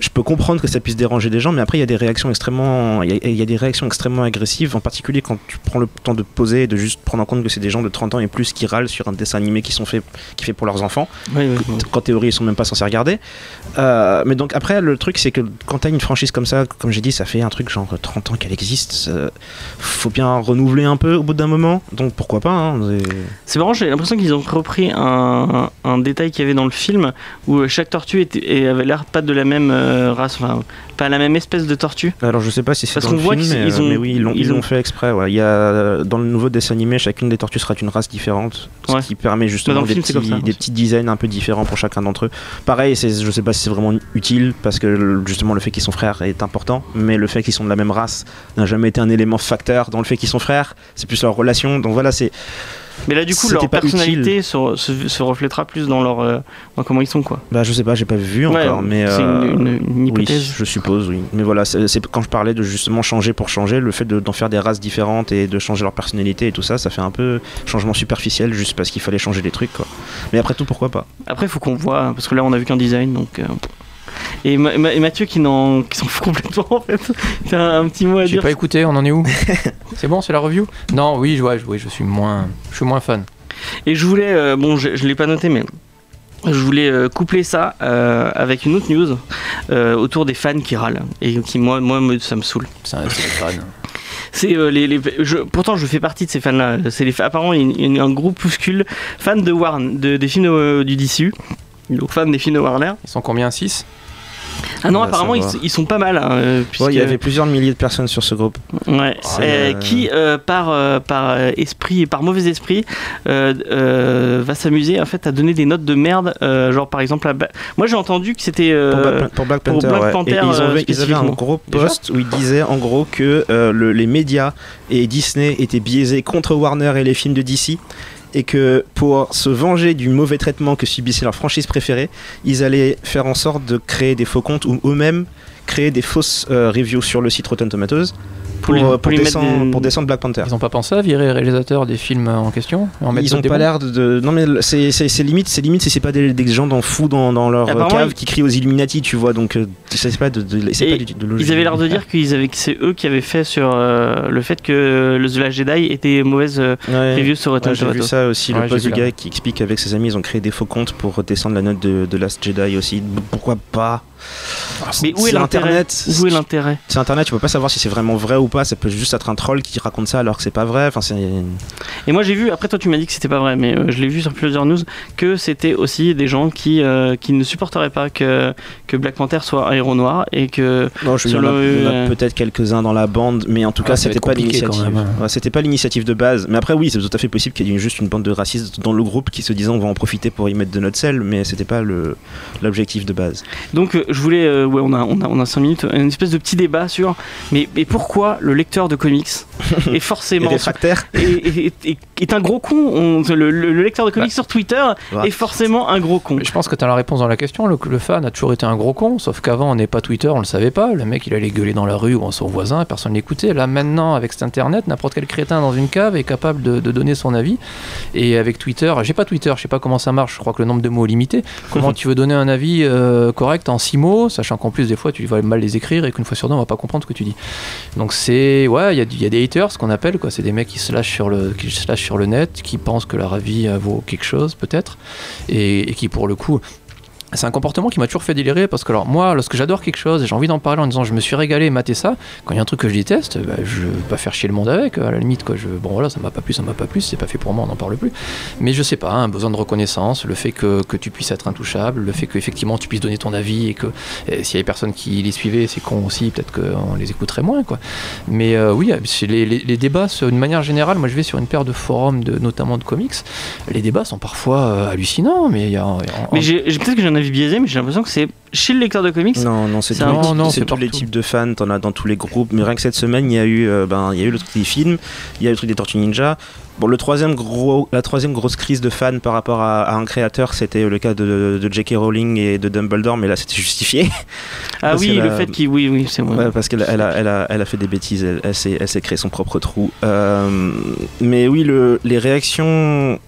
Je peux comprendre que ça puisse déranger des gens, mais après il y a des réactions extrêmement, il y a, il y a des réactions extrêmement agressives, en particulier quand tu prends le temps de poser et de juste prendre en compte que c'est des gens de 30 ans et plus qui râlent sur un dessin animé qui sont faits, qui est fait pour leurs enfants. Ouais, ouais. Qu'en théorie ils sont même pas censés regarder. Euh, mais donc après le truc c'est que quand t'as une franchise comme ça, comme j'ai dit, ça fait un truc genre 30 ans qu'elle existe. euh, faut bien renouveler un peu au bout d'un moment. Donc pourquoi pas. hein, c'est- marrant, j'ai l'impression qu'ils ont repris un, un détail qu'il y avait dans le film où chaque tortue était, et avait l'air pas de la même euh, race, enfin pas la même espèce de tortue. Alors je sais pas si c'est Parce dans le qu'on voit film, qu'ils- mais, euh, ont- mais oui, ils l'ont ils ils l'ont ont- fait exprès. ouais. Il y a, dans le nouveau dessin animé, chacune des tortues sera une race différente, ce Ouais. qui permet Bah, justement des, film, petits, ça, des petits designs un peu différents pour chacun d'entre eux. Pareil, c'est, je sais pas si c'est vraiment utile parce que justement le fait qu'ils sont frères est important, mais le fait qu'ils sont de la même race n'a jamais été un élément facteur dans le fait qu'ils sont frères. C'est plus leur relation. Donc voilà, c'est Mais là, du coup, leur personnalité se, se- se reflètera plus dans leur euh, dans comment ils sont quoi. bah je sais pas, j'ai pas vu Ouais, encore, mais c'est euh, une, une- une hypothèse. Oui, je suppose, oui. Mais voilà, c'est quand je parlais de justement changer pour changer, le fait de- d'en faire des races différentes et de changer leur personnalité et tout ça, ça fait un peu changement superficiel juste parce qu'il fallait changer des trucs, quoi. Mais après tout, pourquoi pas? Après, faut qu'on voit parce que là, on a vu qu'un design, donc. euh, Et, Ma- Ma- et Mathieu qui s'en fout complètement en fait. [LAUGHS] T'as un, un petit mot à J'ai dire. pas écouté, on en est où [LAUGHS] C'est bon, c'est la review? Non, oui, je, ouais, je- oui, je suis moins, je suis moins fan. Et je voulais, euh, bon, je, je l'ai pas noté, mais je voulais euh, coupler ça euh, avec une autre news euh, autour des fans qui râlent et qui moi, moi, ça me saoule. C'est un c'est fans. C'est euh, les, les- je- pourtant je fais partie de ces fans-là. C'est les, apparemment il y a un groupuscule fans de Warner, de, des films du DCU. Donc fans des films de Warner. Ils sont combien? 6 Ah non, apparemment ils, sont pas mal. hein, euh, Ouais, Il y avait plusieurs milliers de personnes sur ce groupe. Ouais, euh, euh, qui euh, par euh, par esprit, par mauvais esprit, euh, va s'amuser en fait à donner des notes de merde, genre par exemple, à moi j'ai entendu que c'était Pour, Black, pour Panther, Black ouais. Panther, Et ils, avaient, ils avaient un gros post où ils disaient en gros que le- les médias et Disney étaient biaisés contre Warner et les films de DC et que pour se venger du mauvais traitement que subissait leur franchise préférée, ils allaient faire en sorte de créer des faux comptes ou eux-mêmes créer des fausses euh, reviews sur le site Rotten Tomatoes pour, euh, pour mettre descendre, des- pour descendre Black Panther. Ils ont pas pensé à virer les réalisateurs des films en question en Ils ont d'autres pas l'air de, Non mais c'est limite, c'est limite si c'est pas des, des gens dans fous dans, dans leur euh, cave qui crient aux Illuminati, tu vois. Donc euh, c'est pas de, de, c'est pas du- de logique. Ils avaient l'air de dire qu'ils avaient, que c'est eux qui avaient fait sur euh, le fait que le The Last Jedi était mauvaise euh, Ouais. review sur Rotten Ouais, j'ai vu ça aussi, Ouais, le post du gars qui explique qu'avec ses amis ils ont créé des faux comptes pour descendre la note de, de Last Jedi aussi. Pourquoi pas? Mais où est C'est l'intérêt? Internet. Où est l'intérêt? C'est Internet, tu peux pas savoir si c'est vraiment vrai ou pas. Ça peut juste être un troll qui raconte ça alors que c'est pas vrai. Enfin, c'est. Et moi j'ai vu, après toi tu m'as dit que c'était pas vrai, mais euh, je l'ai vu sur plusieurs news, que c'était aussi des gens qui, euh, qui ne supporteraient pas que, que Black Panther soit un héros noir et que Non, je, il y Sur en a, peut-être quelques-uns dans la bande, mais en tout Ah, cas, c'était pas l'initiative. hein. Ouais, c'était pas l'initiative de base. Mais après, oui, c'est tout à fait possible qu'il y ait juste une bande de racistes dans le groupe qui se disant on va en profiter pour y mettre de notre sel, mais c'était pas le l'objectif de base. Donc euh, je voulais, euh, ouais, on a, on a, on a 5 minutes, une espèce de petit débat sur, mais, mais pourquoi le lecteur de comics [LAUGHS] est forcément est, est- est- est un gros con. On- le, le- le lecteur de comics Bah. sur Twitter Ouais. est forcément un gros con. Mais je pense que tu as la réponse dans la question. Le, le fan a toujours été un gros con, sauf qu'avant, on n'est pas Twitter, on le savait pas. Le mec, il allait gueuler dans la rue ou à son voisin, personne l'écoutait. Là, maintenant, avec cet internet, n'importe quel crétin dans une cave est capable de, de donner son avis. Et avec Twitter, j'ai pas Twitter, je sais pas comment ça marche, je crois que le nombre de mots est limité. [LAUGHS] Comment tu veux donner un avis euh, correct en six mots, sachant qu'en plus, des fois, tu vas mal les écrire et qu'une fois sur deux, on va pas comprendre ce que tu dis. Donc, c'est. Ouais, il y, a y des haters, ce qu'on appelle, quoi. C'est des mecs qui se lâchent sur le, qui se lâchent sur le net, qui pensent que leur avis euh, vaut quelque chose, peut-être et, et qui pour le coup c'est un comportement qui m'a toujours fait délirer parce que alors moi lorsque j'adore quelque chose et j'ai envie d'en parler en disant je me suis régalé mater ça quand il y a un truc que je déteste bah, je veux pas faire chier le monde avec à la limite quoi je, bon voilà ça m'a pas plu ça m'a pas plu c'est pas fait pour moi on n'en parle plus. Mais je sais pas un besoin de reconnaissance le fait que, que tu puisses être intouchable le fait qu'effectivement tu puisses donner ton avis et que s'il y avait personne qui les suivait c'est con aussi peut-être qu'on les écouterait moins quoi. Mais euh, oui les, les- les débats sur une manière générale. Moi je vais sur une paire de forums de, notamment de comics. Les débats sont parfois euh, hallucinants mais il y a Mais peut-être que j'ai un avis biaisé, mais j'ai l'impression que c'est chez le lecteur de comics. Non, non, c'est tous, tous les types de fans, t'en as dans tous les groupes. Mais rien que cette semaine, il y a eu, euh, ben, il y a eu le truc des films, il y a eu le truc des Tortues Ninja. Bon, le troisième gros, la troisième grosse crise de fans par rapport à, à un créateur, c'était le cas de, de J.K. Rowling et de Dumbledore, mais là c'était justifié. [LAUGHS] Ah oui, le fait qu'il. Oui, oui, c'est. Ouais, parce qu'elle elle a, elle a, elle a fait des bêtises, elle, elle s'est créé son propre trou. Euh, mais oui, le, les réactions.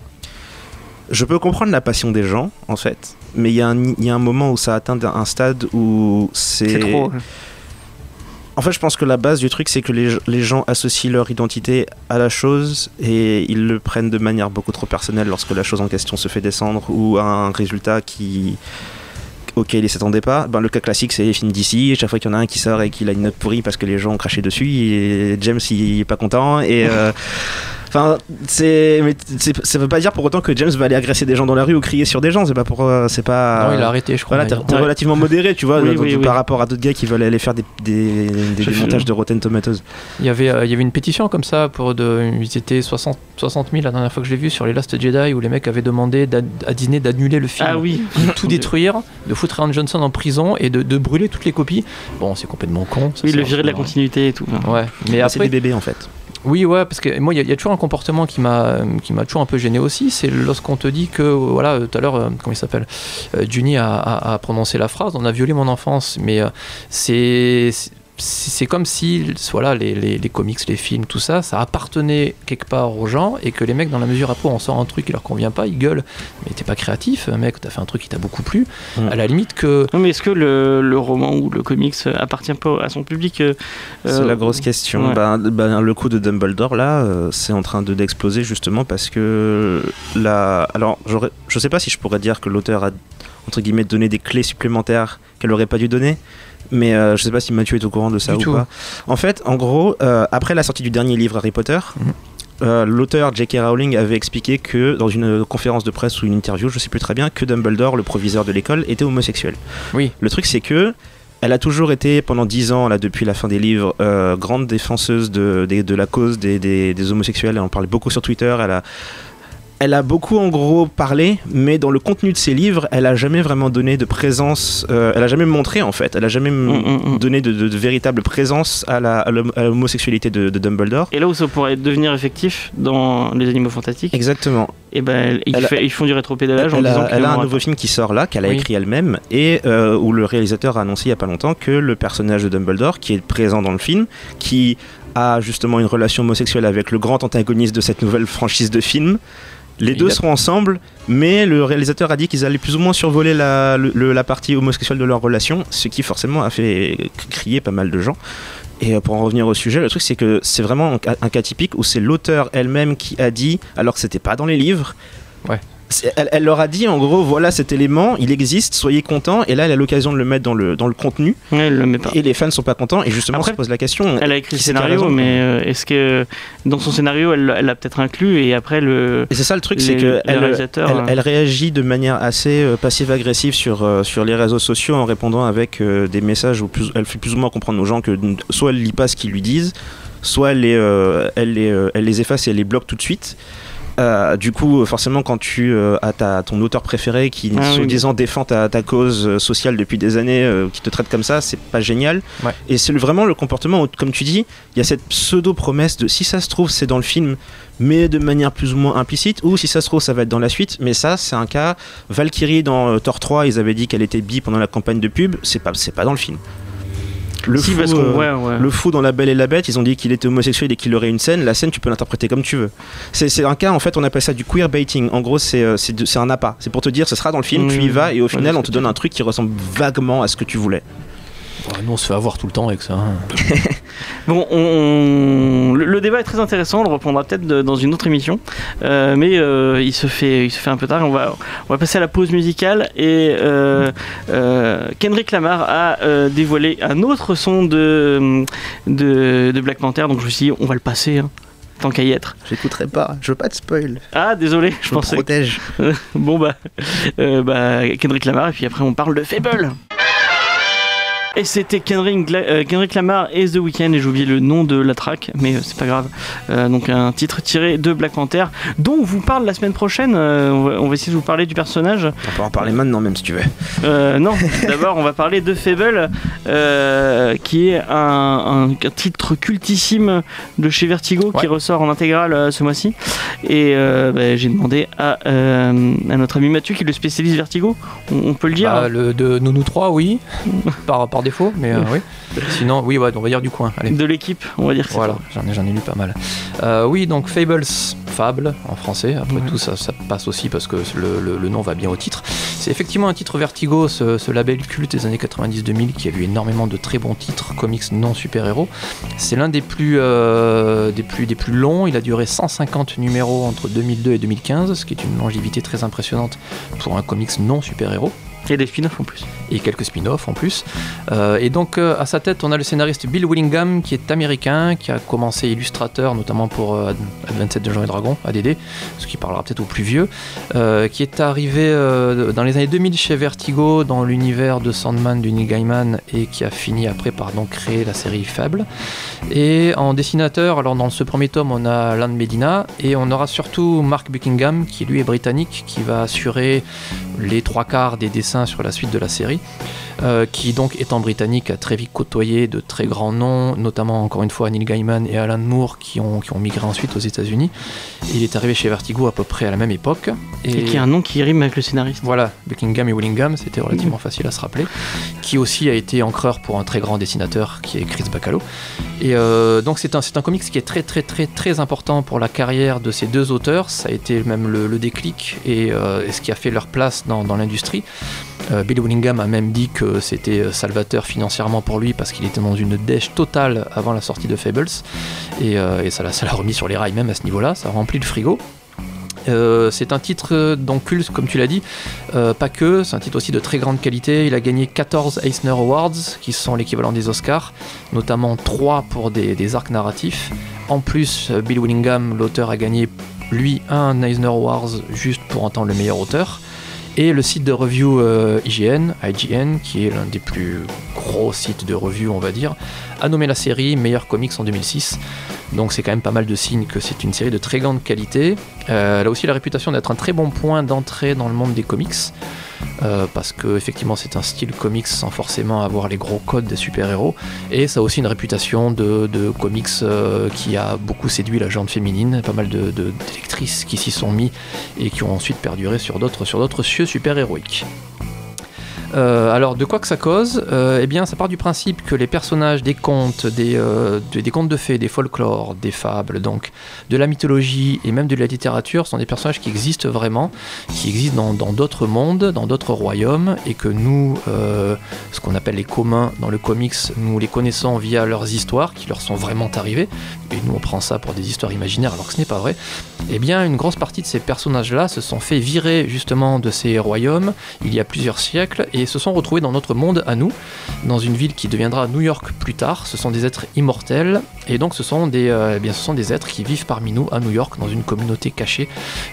Je peux comprendre la passion des gens, en fait, mais il y, a un- il y a un moment où ça atteint un stade où c'est. C'est trop. En fait, je pense que la base du truc, c'est que les, les gens associent leur identité à la chose et ils le prennent de manière beaucoup trop personnelle lorsque la chose en question se fait descendre ou a un résultat qui auquel ils s'attendaient pas. Ben, le cas classique, c'est les films d'ici. Chaque fois qu'il y en a un qui sort et qu'il a une note pourrie parce que les gens ont craché dessus, et James il est pas content et euh, Enfin, c'est, mais c'est- ça veut pas dire pour autant que James va aller agresser des gens dans la rue ou crier sur des gens. C'est pas pour, euh, c'est pas. non il a arrêté je crois Voilà, t'es, d'ailleurs. t'es Ouais. relativement modéré, tu vois, Oui, dans- oui, par rapport à d'autres gars qui veulent aller faire des, des, des montages de Rotten Tomatoes. Il y avait, euh, il y avait une pétition comme ça pour de, ils étaient 60, 60 000 la dernière fois que je l'ai vu sur les Last Jedi où les mecs avaient demandé à Disney d'annuler le film, Ah oui. de tout [LAUGHS] détruire, de foutre Aaron Johnson en prison et de, de brûler toutes les copies. Bon, c'est complètement con. ça, Oui, c'est le virer de la continuité et tout. Ouais, mais Ah, c'est après, des bébés en fait. Oui, ouais, parce que moi, il y, a- toujours un comportement qui m'a, qui m'a toujours un peu gêné aussi. C'est lorsqu'on te dit que, voilà, euh, tout à l'heure, euh, comment il s'appelle, euh, Juni a, prononcé la phrase, on a violé mon enfance, mais c'est c'est c'est comme si voilà, les, les, les comics, les films, tout ça, ça appartenait quelque part aux gens et que les mecs, dans la mesure après où on sort un truc qui leur convient pas, ils gueulent. Mais t'es pas créatif, mec, t'as fait un truc qui t'a beaucoup plu. Mm. À la limite que. Non, mais est-ce que le, le roman ou le comics appartient pas à son public euh, C'est euh, la grosse question. ouais. Ben, ben, le coup de Dumbledore, là, euh, c'est en train de d'exploser justement parce que la. Alors, je sais pas si je pourrais dire que l'auteur a, entre guillemets, donné des clés supplémentaires qu'elle aurait pas dû donner. Mais euh, je sais pas si Mathieu est au courant de ça Du ou tout. pas. En fait, en gros, euh, après la sortie du dernier livre Harry Potter, Mhm. euh, l'auteur J.K. Rowling avait expliqué que dans une conférence de presse ou une interview, je sais plus très bien, que Dumbledore, le proviseur de l'école, était homosexuel. Oui. Le truc, c'est que elle a toujours été, pendant 10 ans, là, depuis la fin des livres, euh, grande défenseuse de, de la cause des, des- des homosexuels. Elle en parlait beaucoup sur Twitter. Elle a, elle a beaucoup, en gros, parlé, mais dans le contenu de ses livres, elle a jamais vraiment donné de présence. euh, elle a jamais montré, en fait. Elle a jamais Mm, mm, mm. donné de, de- de véritable présence à l'homosexualité de, de Dumbledore. Et là où ça pourrait devenir effectif dans Les Animaux Fantastiques, Exactement. et ben ils, Elle fait- ils font du rétropédalage en Elle disant a, elle a un nouveau film qui sort là, qu'elle a Oui. écrit elle-même, et euh, où le réalisateur a annoncé il y a pas longtemps que le personnage de Dumbledore, qui est présent dans le film, qui a justement une relation homosexuelle avec le grand antagoniste de cette nouvelle franchise de films, les deux seront ensemble, mais le réalisateur a dit qu'ils allaient plus ou moins survoler la, le- la partie homosexuelle de leur relation, ce qui forcément a fait crier pas mal de gens. Et euh, pour en revenir au sujet, le truc c'est que c'est vraiment un cas, un cas typique où c'est l'auteur elle-même qui a dit, alors que c'était pas dans les livres. Ouais. Elle, elle leur a dit en gros voilà cet élément, il existe, soyez contents. Et là elle a l'occasion de le mettre dans le, dans le contenu. Ouais, elle le met pas. Et les fans sont pas contents. Et justement Après, on se pose la question. Elle a écrit le scénario, mais euh, est-ce que dans son scénario, elle l'a peut-être inclus et après le. Et c'est ça le truc, c'est que elle, elle, euh, elle réagit de manière assez euh, passive-agressive sur, euh, sur les réseaux sociaux en répondant avec euh, des messages où plus, elle fait plus ou moins comprendre aux gens que soit elle lit pas ce qu'ils lui disent, soit elle les, euh, elle les, elle les efface et elle les bloque tout de suite. Euh, du coup, forcément, quand tu euh, as ta- ton auteur préféré qui, Ah oui, soi-disant, défend ta, ta cause euh, sociale depuis des années, euh, qui te traite comme ça, c'est pas génial. Ouais. Et c'est vraiment le comportement, où, comme tu dis, il y a cette pseudo-promesse de si ça se trouve, c'est dans le film, mais de manière plus ou moins implicite, ou si ça se trouve, ça va être dans la suite. Mais ça, c'est un cas. Valkyrie dans euh, Thor 3, ils avaient dit qu'elle était bi pendant la campagne de pub, c'est pas, c'est pas dans le film. Le si, fou, parce qu'on- euh, ouais, ouais. le fou dans La Belle et la Bête, ils ont dit qu'il était homosexuel et qu'il aurait une scène. La scène, tu peux l'interpréter comme tu veux. C'est un cas, en fait, on appelle ça du queer baiting. En gros, c'est euh, c'est un appât. C'est pour te dire, ce sera dans le film, Mmh. tu y vas, et au final, on te donne un truc qui ressemble vaguement à ce que tu voulais. Ouais, nous, on se fait avoir tout le temps avec ça. hein. [LAUGHS] Bon, on- on- le, le débat est très intéressant, on le reprendra peut-être dans une autre émission, Euh, mais euh, il, se fait, il se fait un peu tard. On va, on va passer à la pause musicale et euh, euh, Kendrick Lamar a euh, dévoilé un autre son de, de, de Black Panther, donc je me suis dit, on va le passer. hein, Tant qu'à y être. J'écouterai pas, je veux pas de spoil. Ah, désolé, je pensais. protège. [LAUGHS] Bon, bah, euh, bah, Kendrick Lamar, et puis après, on parle de Fable. Et c'était Kendrick, euh, Kendrick Lamar et The Weeknd, et j'ai oublié le nom de la track, mais euh, c'est pas grave. Euh, donc un titre tiré de Black Panther, dont on vous parle la semaine prochaine. Euh, on, va, on va essayer de vous parler du personnage. On peut en parler maintenant, même si tu veux. Euh, non, [LAUGHS] d'abord on va parler de Fable, euh, qui est un, un- un titre cultissime de chez Vertigo qui ressort en intégrale euh, ce mois-ci. Et euh, bah, j'ai demandé à, euh, à notre ami Mathieu, qui est le spécialiste Vertigo, on, on peut le dire. Bah, le, de nous, nous trois, oui, [LAUGHS] par, par défaut, mais euh, oui. [LAUGHS] Sinon, oui, ouais, on va dire du coin. Allez. de l'équipe, on va dire que Voilà, j'en ai, j'en ai lu pas mal. Euh, oui, donc Fables, Fable en français. Après tout, ça, ça passe aussi parce que le, le- le nom va bien au titre. C'est effectivement un titre Vertigo, ce, ce label culte des années 90-2000 qui a eu énormément de très bons titres, comics non super-héros. C'est l'un des plus, euh, des, plus, des plus longs. Il a duré 150 numéros entre 2002 et 2015, ce qui est une longévité très impressionnante pour un comics non super-héros Et des spin-offs en plus. et quelques spin-offs en plus. Euh, et donc euh, à sa tête, on a le scénariste Bill Willingham qui est américain, qui a commencé illustrateur notamment pour euh, Ad- Advanced Dungeons et Dragons, ADD, ce qui parlera peut-être aux plus vieux, euh, qui est arrivé dans les années 2000 chez Vertigo dans l'univers de Sandman du Neil Gaiman et qui a fini après par donc créer la série Fable. Et en dessinateur, alors dans ce premier tome, on a Alan Medina et on aura surtout Mark Buckingham qui lui est britannique, qui va assurer les trois quarts des dessins sur la suite de la série, euh, qui donc étant britannique a très vite côtoyé de très grands noms, notamment encore une fois Neil Gaiman et Alan Moore qui ont, qui ont migré ensuite aux États-Unis. Il est arrivé chez Vertigo à peu près à la même époque. Et, qui a un nom qui rime avec le scénariste. Voilà, Buckingham et Willingham, c'était relativement facile à se rappeler. Qui aussi a été encreur pour un très grand dessinateur qui est Chris Bacalo. Et euh, donc c'est un, un comics qui est très très très très important pour la carrière de ces deux auteurs. Ça a été même le, le déclic et, euh, et ce qui a fait leur place dans, dans l'industrie. Euh, Bill Willingham a même dit que c'était euh, salvateur financièrement pour lui parce qu'il était dans une dèche totale avant la sortie de Fables. Et, euh, [LAUGHS] ça l'a remis sur les rails même à ce niveau-là, ça a rempli le frigo. C'est un titre culte, comme tu l'as dit, pas que, c'est un titre aussi de très grande qualité. Il a gagné 14 Eisner Awards, qui sont l'équivalent des Oscars, notamment 3 pour des, des arcs narratifs. En plus, Bill Willingham, l'auteur, a gagné lui un Eisner Awards juste pour entendre le meilleur auteur. Et le site de review euh, IGN, IGN, qui est l'un des plus gros sites de review, on va dire, a nommé la série meilleur comics en 2006. Donc c'est quand même pas mal de signes que c'est une série de très grande qualité. Euh, elle a aussi la réputation d'être un très bon point d'entrée dans le monde des comics. euh, parce que effectivement c'est un style comics sans forcément avoir les gros codes des super-héros. Et ça a aussi une réputation de, comics euh, qui a beaucoup séduit la gente féminine, pas mal de, de- d'électrices qui s'y sont mis et qui ont ensuite perduré sur d'autres cieux super-héroïques. Euh, alors, de quoi que ça cause Euh, Eh bien, ça part du principe que les personnages des contes, des, euh, de- des contes de fées, des folklores, des fables, donc de la mythologie et même de la littérature sont des personnages qui existent vraiment, qui existent dans d'autres mondes, dans d'autres royaumes, et que nous, ce qu'on appelle les communs dans le comics, nous les connaissons via leurs histoires qui leur sont vraiment arrivées, et nous on prend ça pour des histoires imaginaires alors que ce n'est pas vrai. Eh bien, une grosse partie de ces personnages-là se sont fait virer justement de ces royaumes il y a plusieurs siècles et et se sont retrouvés dans notre monde à nous, dans une ville qui deviendra New York plus tard. Ce sont des êtres immortels et donc ce sont des, euh, eh bien, ce sont des êtres qui vivent parmi nous à New York dans une communauté cachée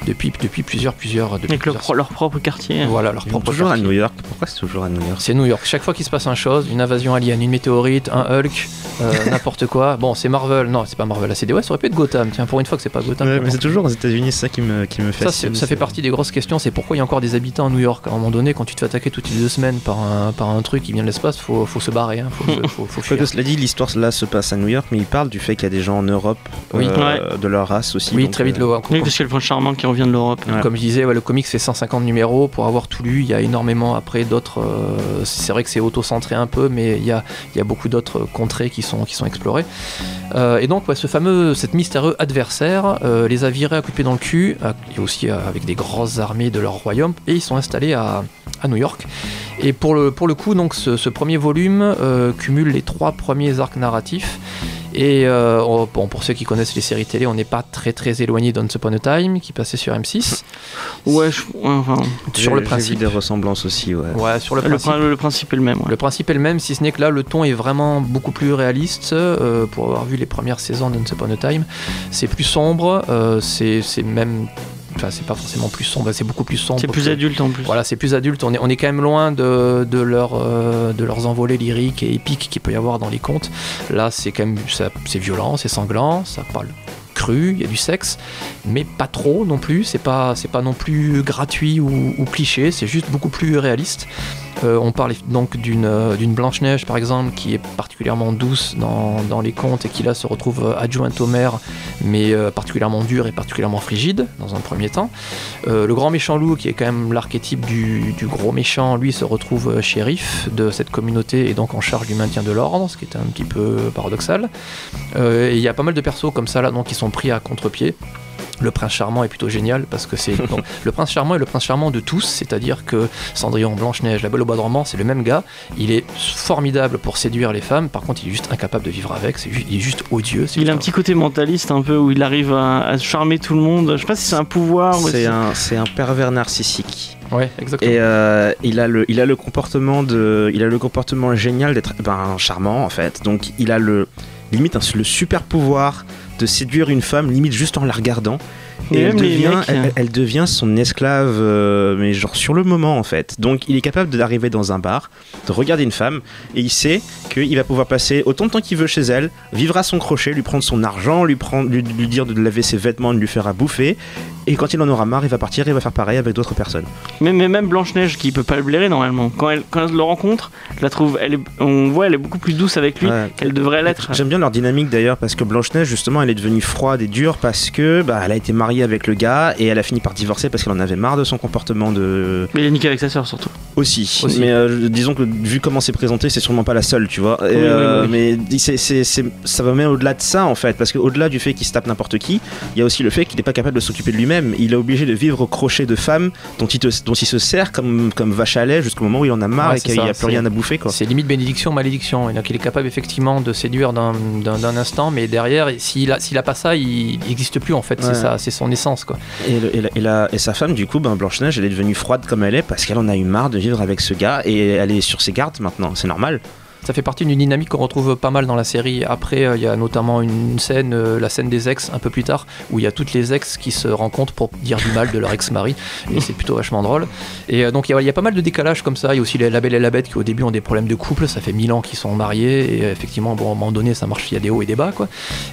depuis, depuis plusieurs plusieurs depuis Avec leur, plusieurs- leur propre quartier. voilà leur propre toujours à. New York. Pourquoi c'est toujours à New York? C'est New York. Chaque fois qu'il se passe une chose, une invasion alien, une météorite, un Hulk, euh, [LAUGHS] n'importe quoi. Bon, c'est Marvel. Non, c'est pas Marvel. C'est des ouais, ça aurait pu être Gotham. Tiens, pour une fois que c'est pas Gotham. Ouais, mais c'est toujours aux États-Unis, c'est ça qui me, qui me Ça, fascine. c'est- ça fait partie des grosses questions, c'est pourquoi il y a encore des habitants à New York? À un moment donné, quand tu te fais attaquer toutes les deux semaines par un, par un truc qui vient de l'espace, faut, faut se barrer, hein, faut, [LAUGHS] faut, faut fuir. Cela dit, l'histoire là se passe à New York, mais il parle du fait qu'il y a des gens en Europe Oui. euh, de leur race aussi. Oui, donc, très vite, euh, le, Oui, parce qu'il y a le prince charmant qui revient de l'Europe. Ouais. comme je disais, ouais, le comics fait 150 numéros. Pour avoir tout lu, il y a énormément après d'autres. euh, c'est vrai que c'est auto-centré un peu, mais il y a, il y a beaucoup d'autres contrées qui sont, qui sont explorées. Euh, et donc, ouais, ce fameux, cet mystérieux adversaire euh, les a virés à couper dans le cul, et aussi avec des grosses armées de leur royaume, et ils sont installés à, à New York. Et pour le, pour le coup, donc, ce, ce premier volume euh, cumule les trois premiers arcs narratifs. Et euh, on- bon, pour ceux qui connaissent les séries télé, on n'est pas très très éloigné d'Once Upon a Time qui passait sur M6. Ouais, je- enfin, Sur le principe. Vu des ressemblances aussi, ouais. Ouais, sur le le, principe. prin- le principe est le même. ouais. Le principe est le même, si ce n'est que là, le ton est vraiment beaucoup plus réaliste. euh, pour avoir vu les premières saisons d'Once Upon a Time, c'est plus sombre, euh, c'est même. Enfin, c'est pas forcément plus sombre, c'est beaucoup plus sombre. C'est plus que- adulte en plus. Voilà, c'est plus adulte. On est, on est quand même loin de, de, leur, euh, de leurs envolées lyriques et épiques qu'il peut y avoir dans les contes. Là, c'est quand même ça- c'est violent, c'est sanglant, ça parle cru, il y a du sexe, mais pas trop non plus. C'est pas, c'est pas non plus gratuit ou, ou cliché, c'est juste beaucoup plus réaliste. Euh, on parle donc d'une euh, d'une Blanche-Neige par exemple qui est particulièrement douce dans, les contes et qui là se retrouve euh, adjointe au maire mais particulièrement dure et particulièrement frigide dans un premier temps. Le grand méchant loup qui est quand même l'archétype du, gros méchant lui se retrouve shérif de cette communauté et donc en charge du maintien de l'ordre ce qui est un petit peu paradoxal. Et il y a pas mal de persos comme ça là donc qui sont pris à contre-pied. Le prince charmant est plutôt génial parce que c'est [LAUGHS] le prince charmant est le prince charmant de tous, c'est-à-dire que Cendrillon, Blanche-Neige, la Belle au bois dormant, c'est le même gars. Il est formidable pour séduire les femmes. Par contre, il est juste incapable de vivre avec. C'est il est juste odieux. Il a un petit côté mentaliste un peu où il arrive à, à charmer tout le monde. Je sais pas si c'est un pouvoir C'est un, pervers narcissique. Ouais, exactement. Et euh, il, a le, il a le comportement de, il a le comportement génial d'être ben, charmant en fait. Donc il a le limite un- le super pouvoir de séduire une femme limite juste en la regardant. Et Mais elle même les devient, mecs, elle, hein. elle devient son esclave, euh, mais genre sur le moment en fait. Donc il est capable d'arriver dans un bar, de regarder une femme, et il sait qu'il va pouvoir passer autant de temps qu'il veut chez elle, vivre à son crochet, lui prendre son argent, lui, prendre, lui, lui dire de laver ses vêtements, de lui faire à bouffer, et quand il en aura marre, il va partir et il va faire pareil avec d'autres personnes. Mais, mais même Blanche-Neige qui peut pas le blairer normalement. Quand elle, quand elle le rencontre, je la trouve, elle est- on voit elle est beaucoup plus douce avec lui Ouais. qu'elle devrait l'être. J'aime bien leur dynamique d'ailleurs parce que Blanche-Neige justement elle est devenue froide et dure parce que bah, elle a été mariée avec le gars et elle a fini par divorcer parce qu'elle en avait marre de son comportement de Mais il est niqué avec sa sœur surtout. aussi. Aussi. Mais euh, disons que vu comment c'est présenté c'est sûrement pas la seule tu vois. Et, Oui, oui, euh, oui. Mais ça va même au-delà de ça en fait parce qu'au-delà du fait qu'il se tape n'importe qui il y a aussi le fait qu'il n'est pas capable de s'occuper de lui-même. Il est obligé de vivre au crochet de femmes dont il, te- dont il se sert comme, comme vache à lait jusqu'au moment où il en a marre Ouais, et qu'il n'y a plus rien à bouffer quoi. C'est limite bénédiction, malédiction. Et donc il est capable effectivement de séduire d'un d'un- d'un instant, mais derrière, s'il a, s'il a pas ça, il n'existe plus en fait. C'est ça, c'est son essence quoi. Et, le- et la- et la- et sa femme, du coup, ben, Blanche-Neige, elle est devenue froide comme elle est parce qu'elle en a eu marre de vivre avec ce gars et elle est sur ses gardes maintenant, c'est normal. Ça fait partie d'une dynamique qu'on retrouve pas mal dans la série. Après, euh, il y a notamment une scène, euh, la scène des ex, un peu plus tard, où il y a toutes les ex qui se rencontrent pour dire du mal de leur ex-mari. Et c'est plutôt vachement drôle. Et euh, donc, il y, a- il y a pas mal de décalage comme ça. Il y a aussi les- la belle et la bête qui, au début, ont des problèmes de couple. Ça fait mille ans qu'ils sont mariés. Et effectivement, bon, à un moment donné, ça marche. Il y a des hauts et des bas, quoi.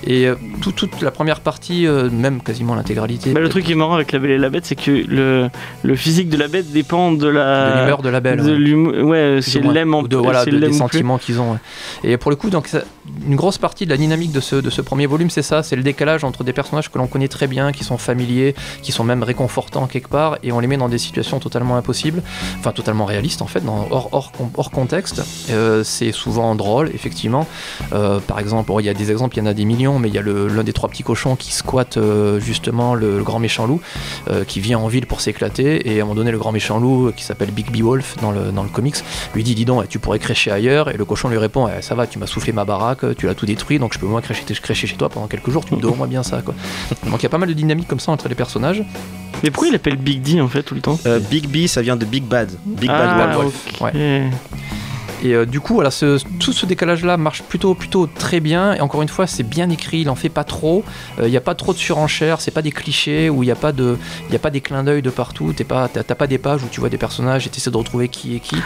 Et tout- toute la première partie, même quasiment l'intégralité. Bah, le truc qui est marrant avec la Belle et la Bête, c'est que le, le physique de la bête dépend de la. de l'humeur de la belle. de ouais. si elle l'aime en de, voilà, de- des plus. sentiments ont. Et pour le coup, donc, une grosse partie de la dynamique de ce, de ce premier volume, c'est ça, c'est le décalage entre des personnages que l'on connaît très bien, qui sont familiers, qui sont même réconfortants quelque part, et on les met dans des situations totalement impossibles, enfin totalement réalistes en fait, hors, hors, hors contexte. Euh, c'est souvent drôle, effectivement. Euh, par exemple, il y a des exemples, il y en a des millions, mais il y a l'un des trois petits cochons qui squatte euh, justement le, grand méchant loup, qui vient en ville pour s'éclater, et à un moment donné, le grand méchant loup, qui s'appelle Big B Wolf dans le, dans le comics, lui dit dis donc, tu pourrais crécher ailleurs, et le cochon cochon lui répond Eh, Ça va, tu m'as soufflé ma baraque, tu l'as tout détruit, donc je peux au moins crécher, crécher chez toi pendant quelques jours, tu me dois au moins bien ça. Quoi. [LAUGHS] Donc il y a pas mal de dynamique comme ça entre les personnages. Mais pourquoi il appelle Big D en fait tout le temps Euh, Big B, ça vient de Big Bad. Big Bad Ah, Wolf. ok. Et euh, du coup, voilà, ce- tout ce décalage-là marche plutôt, plutôt très bien. Et encore une fois, c'est bien écrit, il en fait pas trop. Euh, Il n'y a pas trop de surenchère, c'est pas des clichés où il n'y a pas de, il y a pas des clins d'œil de partout. T'es pas, t'as pas des pages où tu vois des personnages et t'essaies de retrouver qui est qui.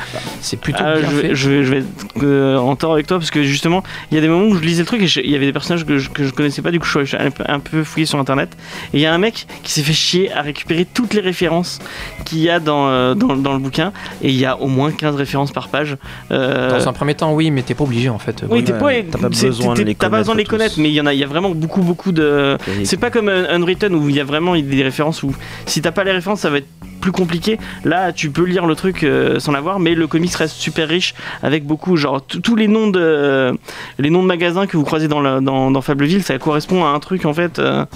C'est plutôt Ah, bien je, fait. vais, je, vais, je vais être euh, en tort avec toi parce que justement, il y a des moments où je lisais le truc et il y avait des personnages que je, que je connaissais pas, du coup je suis un peu- un peu fouillé sur internet. Et il y a un mec qui s'est fait chier à récupérer toutes les références qu'il y a dans, euh, dans, dans le bouquin et il y a au moins 15 références par page. Euh, Dans un premier temps, oui, mais t'es pas obligé en fait. oui, t'es Ouais, pas, t'as pas besoin de les t'as pas besoin de les connaître connaître, mais il y en a, il y a vraiment beaucoup, beaucoup de. C'est pas comme un Unwritten où il y a vraiment des références où si t'as pas les références, ça va être plus compliqué. Là, tu peux lire le truc euh, sans l'avoir, mais le comics reste super riche avec beaucoup, genre tous les noms de les noms de magasins que vous croisez dans, la- dans, dans Fableville, ça correspond à un truc en fait. euh,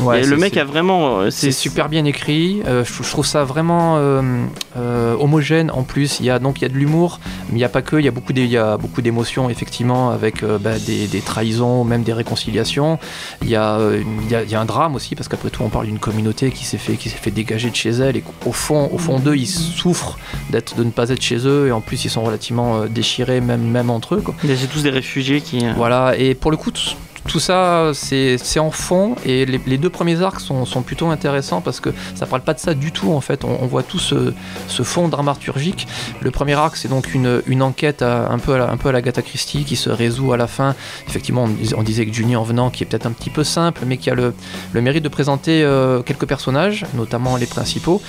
Ouais, et le mec a vraiment, euh, C'est super bien écrit. euh, je, je trouve ça vraiment euh, euh, homogène. En plus, il y a donc il y a de l'humour, mais il n'y a pas que. Il y a beaucoup d'é- il y a beaucoup d'émotions effectivement avec euh, bah, des, des trahisons, même des réconciliations. Il y a euh, il y a, il y a un drame aussi parce qu'après tout, on parle d'une communauté qui s'est fait qui s'est fait dégager de chez elle et qu'au fond au fond d'eux, ils souffrent d'être de ne pas être chez eux et en plus ils sont relativement euh, déchirés même même entre eux. quoi. C'est tous des réfugiés qui. Voilà, et pour le coup, tout ça, c'est en fond, et les, deux premiers arcs sont, plutôt intéressants parce que ça parle pas de ça du tout, en fait. On, voit tout ce, fond dramaturgique. Le premier arc, c'est donc une, enquête un, peu à la, un Christie qui se résout à la fin. Effectivement, on, dis- on disait que Juni en venant, qui est peut-être un petit peu simple, mais qui a le, mérite de présenter euh, quelques personnages, notamment les principaux.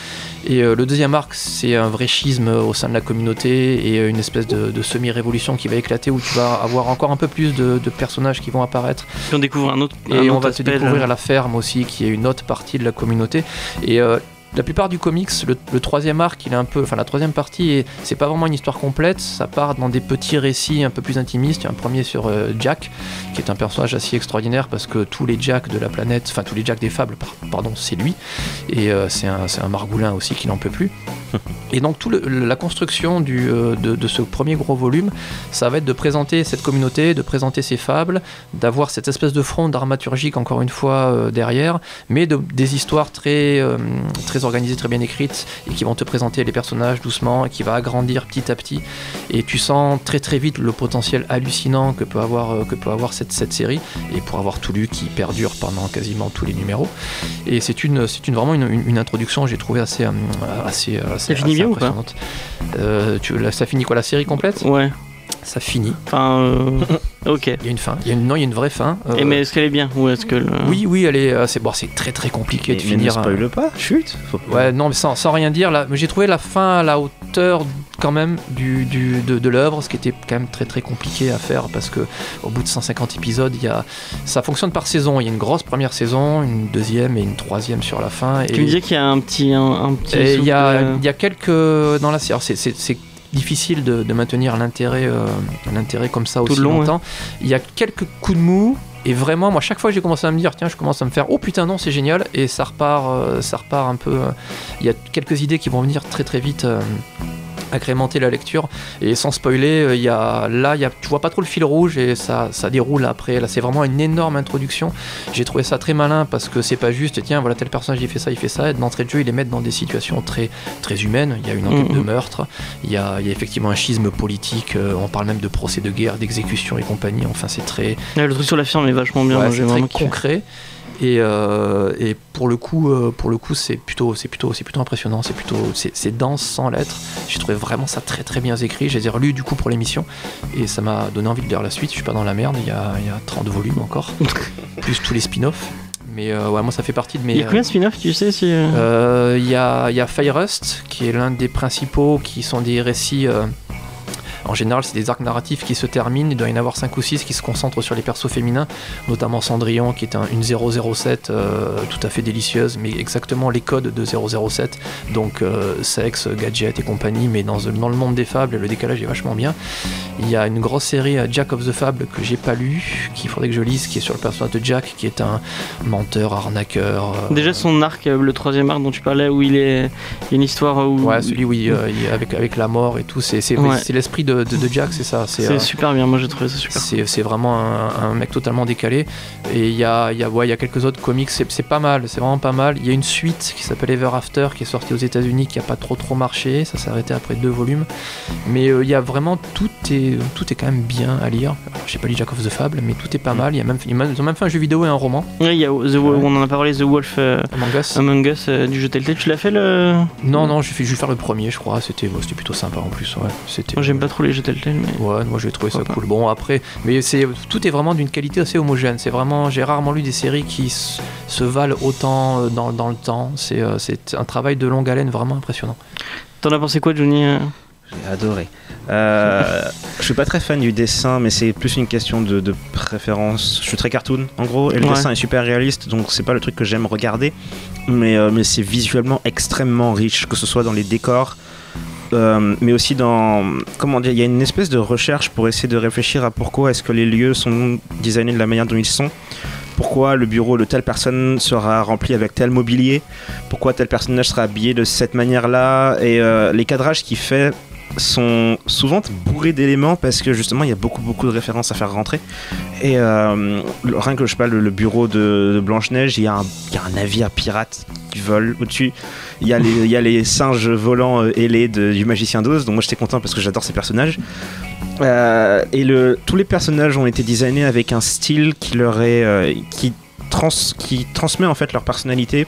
Et euh, le deuxième arc, c'est un vrai schisme au sein de la communauté et euh, une espèce de, semi-révolution qui va éclater où tu vas avoir encore un peu plus de personnages qui vont apparaître. Puis on découvre un autre. un Et on va aspect, découvrir la ferme aussi, qui est une autre partie de la communauté. Et euh, la plupart du comics, le, le troisième arc, il est un peu, enfin la troisième partie, c'est pas vraiment une histoire complète. Ça part dans des petits récits un peu plus intimistes. Il y a un premier sur euh, Jack, qui est un personnage assez extraordinaire parce que tous les Jacks de la planète, enfin tous les Jacks des fables, par- pardon, c'est lui. Et euh, c'est un, margoulin aussi qui n'en peut plus. [LAUGHS] Et donc tout le- la construction du, euh, de, de ce premier gros volume, ça va être de présenter cette communauté, de présenter ses fables, d'avoir cette espèce de front dramaturgique encore une fois derrière, mais de- des histoires très, euh, très organisées, très bien écrites, et qui vont te présenter les personnages doucement, et qui va agrandir petit à petit. Et tu sens très très vite le potentiel hallucinant que peut avoir, euh, que peut avoir cette, cette série, et pour avoir tout lu qui perdure pendant quasiment tous les numéros. Et c'est une, c'est une, vraiment une, une- une introduction, j'ai trouvé assez, euh, assez, assez, Ça finit assez bien ou pas. Euh, tu- ça finit quoi la série complète? Ouais. Ça finit. Enfin. euh, ok. Il y a une fin. Il y a une, non, il y a une vraie fin. Euh, Et mais est-ce qu'elle est bien ou est-ce que le... Oui, oui, elle est. euh, c'est bon, c'est très très compliqué Mais, de mais ne finir. hein. spoil pas, chut. Faut Ouais, non, mais sans, sans rien dire, là, j'ai trouvé la fin à la hauteur quand même du, du- de, de l'œuvre, ce qui était quand même très très compliqué à faire parce que au bout de 150 épisodes, il y a, ça fonctionne par saison. Il y a une grosse première saison, une deuxième et une troisième sur la fin. Et, Tu me disais qu'il y a un petit un, un petit. et il y a, de- il y a quelques dans la série. c'est difficile de, de maintenir l'intérêt euh, l'intérêt comme ça Tout aussi long, longtemps. Il y a quelques coups de mou. Et vraiment, moi, chaque fois que j'ai commencé à me dire, tiens, je commence à me faire, oh putain, non, c'est génial, et ça repart, euh, ça repart un peu. euh, Il y a quelques idées qui vont venir très très vite euh, agrémenter la lecture. Et sans spoiler, euh, il y a, là, il y a, tu vois pas trop le fil rouge et ça, ça déroule après. Là, c'est vraiment une énorme introduction. J'ai trouvé ça très malin parce que c'est pas juste, tiens, voilà, tel personnage il fait ça, il fait ça. Et d'entrée de jeu, ils les mettent dans des situations très, très humaines. Il y a une enquête Mhm. de meurtre, il y a, il y a effectivement un schisme politique, euh, on parle même de procès de guerre, d'exécution et compagnie. Enfin, c'est très, Ouais, le truc sur la firme est vachement bien. Ouais, c'est très kiffé. Et, euh, et pour le coup, euh, pour le coup, c'est plutôt, c'est plutôt, c'est plutôt impressionnant. C'est plutôt, c'est dense sans lettres. J'ai trouvé vraiment ça très très bien écrit. Je les ai relus du coup pour l'émission et ça m'a donné envie de lire la suite. Je suis pas dans la merde. Il y a, il y a 30 volumes encore, [LAUGHS] plus tous les spin-offs. Mais euh, ouais, moi ça fait partie de mes. Il y a combien de spin-off, tu sais si... Il y, a, il y a Fire Rust, qui est l'un des principaux, qui sont des récits. En général, c'est des arcs narratifs qui se terminent. Il doit y en avoir 5 ou 6 qui se concentrent sur les persos féminins, notamment Cendrillon, qui est un- une 007 euh, tout à fait délicieuse, mais exactement les codes de 007. Donc, euh, sexe, gadget et compagnie, mais dans, dans le monde des fables, le décalage est vachement bien. Il y a une grosse série euh, Jack of the Fable que j'ai pas lu, qu'il faudrait que je lise, qui est sur le personnage de Jack, qui est un menteur, arnaqueur. euh, Déjà son arc, le troisième arc dont tu parlais, où il est, il y a une histoire où Ouais, celui où il, il est avec, avec la mort et tout, c'est c'est- Ouais. c'est l'esprit de, de, de, de Jack, c'est ça. C'est euh, super bien, moi j'ai trouvé ça super. c'est vraiment un, un mec totalement décalé. Et il y a, y, a, ouais, y a quelques autres comics, c'est pas mal, c'est vraiment pas mal. Il y a une suite qui s'appelle Ever After qui est sortie aux États-Unis qui a pas trop trop marché, ça s'est arrêté après deux volumes. Mais euh, il y a vraiment tout est, tout est quand même bien à lire. Alors, J'ai pas lu Jack of the Fable, mais tout est pas mal. Il y a même, ils ont même fait un jeu vidéo et un roman, il y a The, Ouais. on en a parlé, The Wolf euh, Among Us. Among Us euh, du jeu Telltale. Tu l'as fait le. Non, non, je vais faire le premier, je crois. C'était ouais, plutôt sympa en plus. Ouais. Moi j'aime pas trop les jeux Telltale, mais. Ouais, moi j'ai trouvé ça cool. Bon après, mais c'est tout est vraiment d'une qualité assez homogène. C'est vraiment, j'ai rarement lu des séries qui se valent autant euh, dans, dans le temps. C'est euh, c'est un travail de longue haleine vraiment impressionnant. T'en as pensé quoi, Johnny euh J'ai adoré. Euh, [LAUGHS] je suis pas très fan du dessin, mais c'est plus une question de, de préférence. Je suis très cartoon, en gros, et le Ouais. dessin est super réaliste, donc c'est pas le truc que j'aime regarder. Mais, euh, mais c'est visuellement extrêmement riche, que ce soit dans les décors, euh, mais aussi dans. Comment dire Il y a une espèce de recherche pour essayer de réfléchir à pourquoi est-ce que les lieux sont designés de la manière dont ils sont. Pourquoi le bureau de telle personne sera rempli avec tel mobilier Pourquoi tel personnage sera habillé de cette manière-là Et euh, les cadrages qu'il fait sont souvent bourrés d'éléments parce que justement il y a beaucoup beaucoup de références à faire rentrer et euh, rien que je sais le, bureau de, a un- il y a un navire pirate qui vole au-dessus il y, a les, singes volants euh, ailés de- du magicien d'Oz donc moi j'étais content parce que j'adore ces personnages Euh, et tous les personnages ont été designés avec un style qui leur euh, transmet en fait leur personnalité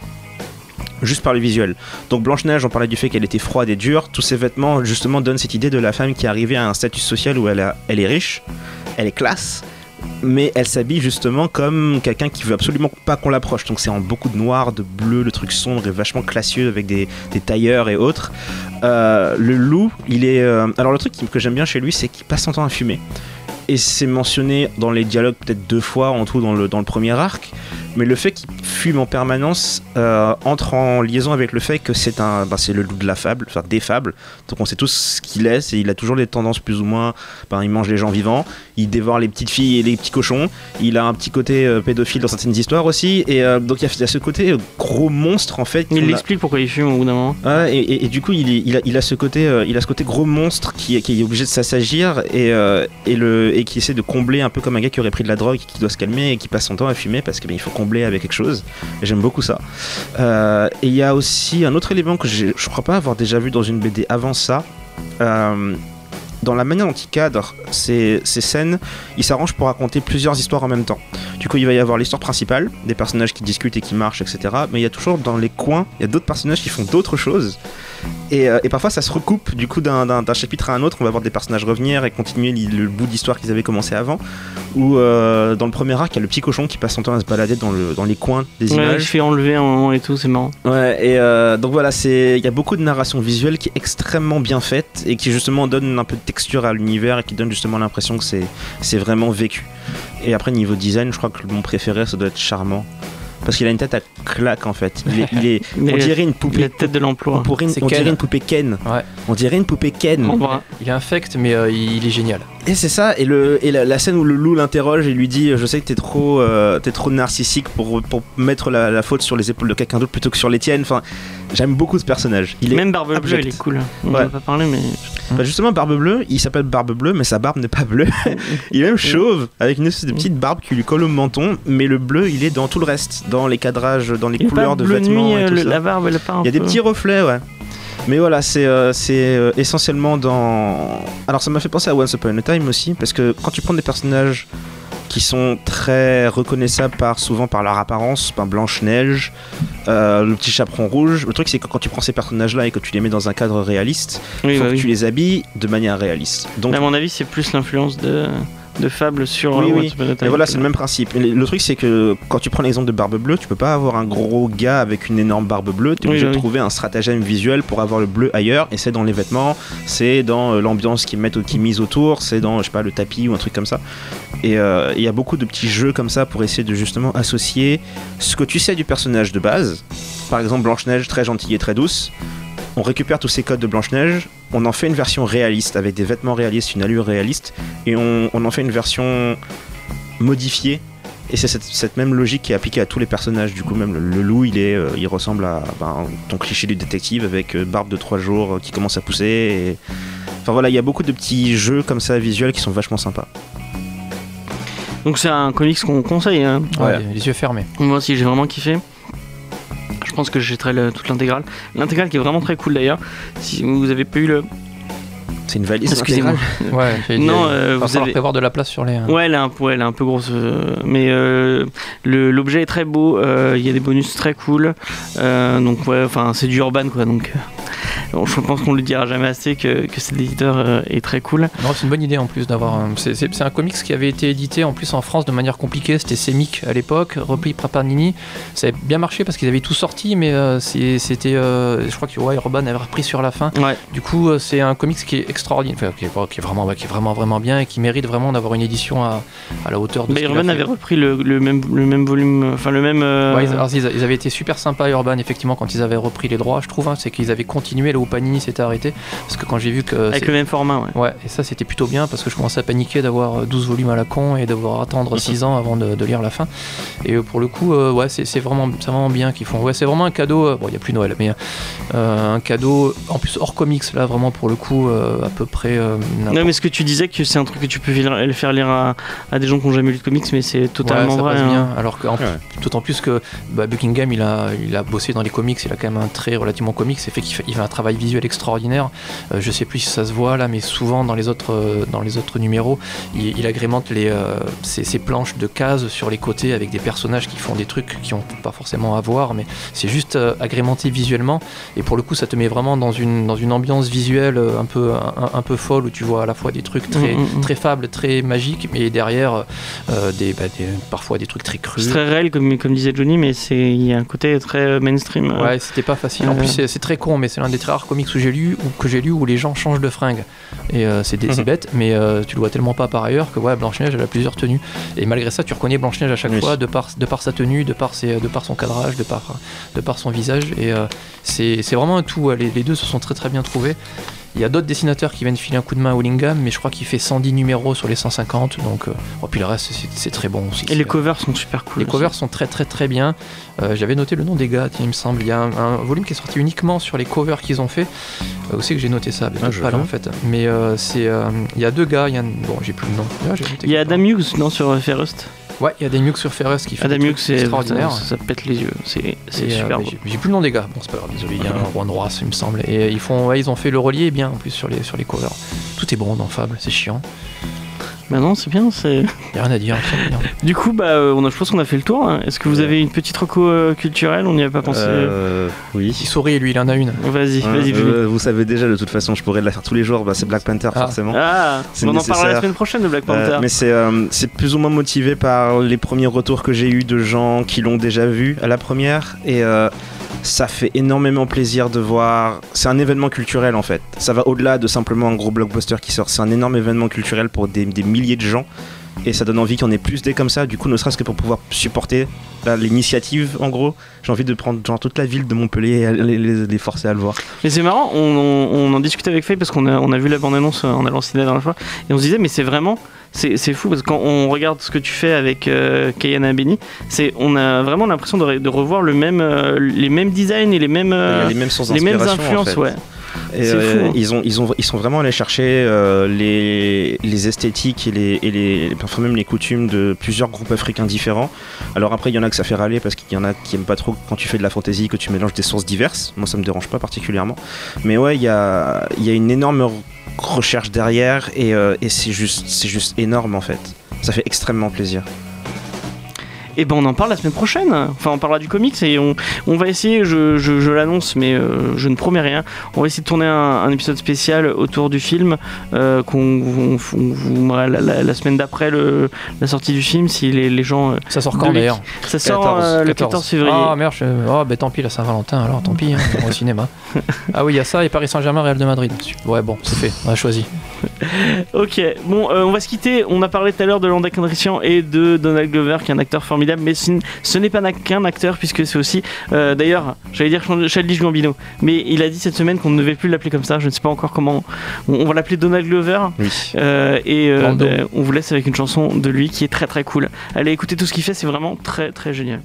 juste par le visuel. Donc Blanche-Neige, on parlait du fait qu'elle était froide et dure. Tous ses vêtements, justement, donnent cette idée de la femme qui est arrivée à un statut social où elle est riche, elle est classe, mais elle s'habille justement comme quelqu'un qui veut absolument pas qu'on l'approche. Donc c'est en beaucoup de noir, de bleu, le truc sombre et vachement classieux avec des, tailleurs et autres. Euh, le loup, il est. euh, Alors le truc que j'aime bien chez lui, c'est qu'il passe son temps à fumer. Et c'est mentionné dans les dialogues peut-être deux fois en tout dans le, dans le premier arc. Mais le fait qu'il fume en permanence euh, entre en liaison avec le fait que c'est un, bah, c'est le loup de la fable, enfin des fables. Donc on sait tous ce qu'il est. et il a toujours des tendances plus ou moins. Ben, il mange les gens vivants, il dévore les petites filles et les petits cochons. Il a un petit côté euh, pédophile dans certaines histoires aussi. Et euh, donc il y, a- ce côté gros monstre en fait. Il l'explique pourquoi il fume au bout d'un moment. Et, et- et du coup, il, a, il a ce côté, euh, il a ce côté gros monstre qui, est- qui est obligé de s'assagir et, et, le, et qui essaie de combler un peu comme un gars qui aurait pris de la drogue, qui doit se calmer et qui passe son temps à fumer parce qu'il faut combler avec quelque chose. J'aime beaucoup ça. Euh, et il y a aussi un autre élément que je crois pas avoir déjà vu dans une BD avant ça. Euh, dans la manière dont il cadre ces, ces scènes, il s'arrange pour raconter plusieurs histoires en même temps. Du coup, il va y avoir l'histoire principale, des personnages qui discutent et qui marchent, etc. Mais il y a toujours dans les coins, il y a d'autres personnages qui font d'autres choses. Et, euh, et parfois, ça se recoupe du coup d'un- chapitre à un autre. On va voir des personnages revenir et continuer le bout d'histoire qu'ils avaient commencé avant. Ou euh, dans le premier arc, il y a le petit cochon qui passe son temps à se balader dans, le, dans les coins des Ouais, images. se fait enlever un moment et tout, c'est marrant. Ouais, et euh, donc voilà, il y a beaucoup de narration visuelle qui est extrêmement bien faite et qui justement donne un peu de texture à l'univers et qui donne justement l'impression que c'est c'est vraiment vécu. Et après niveau design, je crois que mon préféré ça doit être charmant parce qu'il a une tête à claque en fait. Il est, il est- [LAUGHS] Il on dirait une poupée. la tête de On, l'emploi. pourrait- C'est on dirait Ken. une poupée Ken. Ouais. On dirait une poupée Ken. Il est infect, mais euh, il est génial. Et c'est ça, et, le, et la, la scène où le loup l'interroge et lui dit Je sais que t'es trop, euh, t'es trop narcissique pour, pour mettre la, la faute sur les épaules de quelqu'un d'autre plutôt que sur les tiennes. Enfin, j'aime beaucoup ce personnage. Il est Même Barbe Bleue, il est cool. On Ouais. en a pas parlé, mais. Bah justement, Barbe Bleue, il s'appelle Barbe Bleue, mais sa barbe n'est pas bleue. [LAUGHS] il est même chauve, avec une espèce de petite barbe qui lui colle au menton, mais le bleu, il est dans tout le reste, dans les cadrages, dans les Il est couleurs de vêtements nuit, et euh, tout le- ça. la barbe, elle est Il y a des petits reflets, ouais. Mais voilà, c'est euh, c'est, euh, essentiellement dans. Alors ça m'a fait penser à Once Upon a Time aussi, parce que quand tu prends des personnages qui sont très reconnaissables par, souvent par leur apparence, par Blanche-Neige, euh, le petit chaperon rouge, le truc c'est que quand tu prends ces personnages-là et que tu les mets dans un cadre réaliste, Oui, faut bah que oui. tu les habilles de manière réaliste. Donc À mon avis, c'est plus l'influence de, de Fable sur Oui, euh, oui. Et voilà, c'est le même principe. Le le truc, c'est que quand tu prends l'exemple de Barbe Bleue, tu peux pas avoir un gros gars avec une énorme barbe bleue. Tu es Oui, obligé de trouver un stratagème visuel pour avoir le bleu ailleurs. Et c'est dans les vêtements, c'est dans euh, l'ambiance qu'ils mettent, qu'ils misent autour, c'est dans, je sais pas, le tapis ou un truc comme ça. Et euh, il y a beaucoup de petits jeux comme ça pour essayer de justement associer ce que tu sais du personnage de base. Par exemple, Blanche-Neige, très gentille et très douce. On récupère tous ces codes de Blanche-Neige, on en fait une version réaliste avec des vêtements réalistes, une allure réaliste, et on, on en fait une version modifiée. Et c'est cette, cette même logique qui est appliquée à tous les personnages. Du coup, même le, le loup, il, est, euh, il ressemble à ben, ton cliché du détective avec euh, barbe de 3 jours euh, qui commence à pousser. Et... Enfin voilà, il y a beaucoup de petits jeux comme ça visuels qui sont vachement sympas. Donc c'est un comics qu'on conseille. hein. Ouais, les yeux fermés. Moi aussi j'ai vraiment kiffé. Je pense que j'achèterai toute l'intégrale. L'intégrale qui est vraiment très cool d'ailleurs. Si vous avez pas eu le. C'est une valise. Excusez-moi. Ouais, Non, euh, il va vous falloir avez. prévoir de la place sur les. Ouais, elle est un, elle est un peu grosse, euh, mais euh, l'objet est très beau. euh, Il y a des bonus très cool. euh, donc ouais, enfin c'est du urban quoi. Donc euh, je pense qu'on le dira jamais assez que, que cet éditeur euh, est très cool. C'est une bonne idée en plus d'avoir. C'est un comics qui avait été édité en plus en France de manière compliquée. C'était Semic à l'époque, repris par Panini. Ça avait bien marché parce qu'ils avaient tout sorti, mais euh, c'était. euh, je crois que ouais, Urban avait repris sur la fin. Ouais. Du coup, c'est un comics qui est extraordinaire, enfin, qui, est, qui est vraiment, ouais, qui est vraiment, vraiment bien et qui mérite vraiment d'avoir une édition à, à la hauteur de. Bah, ce Urban avait repris le, le même, le même volume, enfin le même. euh, Ouais, ils, alors, ils- ils avaient été super sympas Urban effectivement quand ils avaient repris les droits je trouve hein, c'est qu'ils avaient continué là où Panini s'était arrêté parce que quand j'ai vu que avec le même format, ouais. Ouais, et ça c'était plutôt bien parce que je commençais à paniquer d'avoir euh, 12 volumes à la con et devoir attendre [LAUGHS] 6 ans avant de, de lire la fin. Et euh, pour le coup, euh, ouais, c'est vraiment, c'est vraiment bien qu'ils font. Ouais, c'est vraiment un cadeau. euh, bon, il n'y a plus Noël, mais euh, un cadeau en plus hors comics là, vraiment pour le coup, euh, à peu près. euh, Non, mais ce que tu disais que c'est un truc que tu peux le faire lire à, à des gens qui n'ont jamais lu de comics, mais c'est totalement Ouais, ça vrai. passe hein. bien. Alors que, en- Ouais. d'autant plus que bah, Buckingham, il a, il a bossé dans les comics, il a quand même un trait relativement comics, c'est fait qu'il fait, il fait un travail visuel extraordinaire. Euh, je sais plus si ça se voit là, mais souvent dans les autres, euh, dans les autres numéros, il, il agrémente les, euh, ces, ces planches de cases sur les côtés avec des personnages qui font des trucs qui ont pas forcément à voir, mais c'est juste agrémenté visuellement. Et pour le coup, ça te met vraiment dans une, dans une ambiance visuelle un peu, un, un peu folle où tu vois à la fois des trucs très, Mm, mm, mm. très fables, très magiques, mais derrière des, bah, des- parfois des trucs très crus. C'est très réel, comme, comme disait Johnny, mais c'est il y a un côté très mainstream. Ouais, c'était pas facile. En plus, c'est- c'est très con, mais c'est l'un des très rares comics où j'ai lu, ou que j'ai lu où les gens changent de fringue. Et euh, c'est Mhm. bête, mais euh, tu le vois tellement pas par ailleurs que ouais, Blanche-Neige, elle a plusieurs tenues. Et malgré ça, tu reconnais Blanche-Neige à chaque Oui. fois de par, de par sa tenue, de par, ses, de par son cadrage, de par, de par son visage. Et euh, c'est vraiment un tout. Les, les deux se sont très très bien trouvés. Il y a d'autres dessinateurs qui viennent filer un coup de main à Willingham, mais je crois qu'il fait 110 numéros sur les 150. Donc, euh, oh, puis le reste, c'est- très bon aussi. Et les covers sont super cool. les aussi. covers sont très très très bien. Euh, J'avais noté le nom des gars, il me semble. Il y a un, un volume qui est sorti uniquement sur les covers qu'ils ont fait. Euh, où c'est que j'ai noté ça? Ah, je pas là en fait. Mais euh, c'est, euh, il y a deux gars. Il y a, un- bon, j'ai plus le nom. Ah, Il y a Adam Hughes, non, sur euh, part. Ouais, il y a des Mux sur Ferris qui fait Adam des Hughes, trucs c'est extraordinaire. ça, ça pète les yeux. C'est euh, super beau. j'ai- plus le nom des gars. Bon, c'est pas grave, désolé. Il y a un Juan Roas, il me semble. Et euh, ils font, ouais, ils ont fait le relier bien en plus sur les sur les covers. Tout est bon dans Fable, c'est chiant. Bah non, c'est bien. c'est- Il y a rien à dire. Du coup, bah, euh, on a, je pense qu'on a fait le tour. hein. Est-ce que vous Ouais. avez une petite reco euh, culturelle? On n'y avait pas pensé. Euh, oui. Il sourit, lui, il en a une. Vas-y, Hein, vas-y, euh, vous savez déjà de toute façon, je pourrais la faire tous les jours. Bah, c'est Black Panther Ah. forcément. Ah, c'est on en parlera la nécessaire. semaine prochaine de Black Euh, Panther. mais c'est euh, c'est plus ou moins motivé par les premiers retours que j'ai eu de gens qui l'ont déjà vu à la première et euh, ça fait énormément plaisir de voir. C'est un événement culturel en fait. Ça va au-delà de simplement un gros blockbuster qui sort. C'est un énorme événement culturel pour des, milliers de gens et ça donne envie qu'il y en ait plus des comme ça. Du coup, ne serait-ce que pour pouvoir supporter l'initiative en gros. J'ai envie de prendre genre toute la ville de Montpellier et les, forcer à le voir. Mais c'est marrant, on, en discutait avec Faye parce qu'on a, vu la bande-annonce en allant au la dernière fois et on se disait, mais c'est vraiment. C'est fou parce que quand on regarde ce que tu fais avec euh, Kayana Benny, c'est on a vraiment l'impression de, re- de revoir le même, euh, les mêmes designs et les mêmes, euh, les mêmes sources les mêmes d'inspiration, en influences, fait. ouais. Et, euh, fou, hein. ils, ont, ils, ont, ils sont vraiment allés chercher euh, les, les esthétiques et, les, et les, parfois même les coutumes de plusieurs groupes africains différents. Alors après, il y en a que ça fait râler parce qu'il y en a qui aiment pas trop quand tu fais de la fantaisie que tu mélanges des sources diverses. Moi, ça me dérange pas particulièrement. Mais ouais, il y a, il y a une énorme recherche derrière et, euh, et c'est juste, c'est juste énorme en fait. Ça fait extrêmement plaisir. Et ben on en parle la semaine prochaine. Enfin, on parlera du comics et on, on va essayer, je, je- je l'annonce, mais euh, je ne promets rien. On va essayer de tourner un, un épisode spécial autour du film euh, qu'on on- on vous la, la- la semaine d'après la sortie du film, si les, les gens. euh, Ça sort quand d'ailleurs Ça sort 14, le 14 février. Ah merde, je... oh, ben tant pis, la Saint-Valentin, alors tant pis, hein, on va au cinéma. [LAUGHS] Ah oui, il y a ça et Paris Saint-Germain, Real de Madrid. Ouais, bon, c'est fait, on a choisi. [LAUGHS] Ok, bon, euh, on va se quitter. On a parlé tout à l'heure de Landa Calrissian et de Donald Glover, qui est un acteur formidable, mais ce n'est pas qu'un acteur, puisque c'est aussi. euh, D'ailleurs, j'allais dire Childish Gambino, mais il a dit cette semaine qu'on ne devait plus l'appeler comme ça. Je ne sais pas encore comment. On, va l'appeler Donald Glover. Oui. euh, et on vous laisse avec une chanson de lui qui est très très cool. Allez écouter tout ce qu'il fait, c'est vraiment très très génial.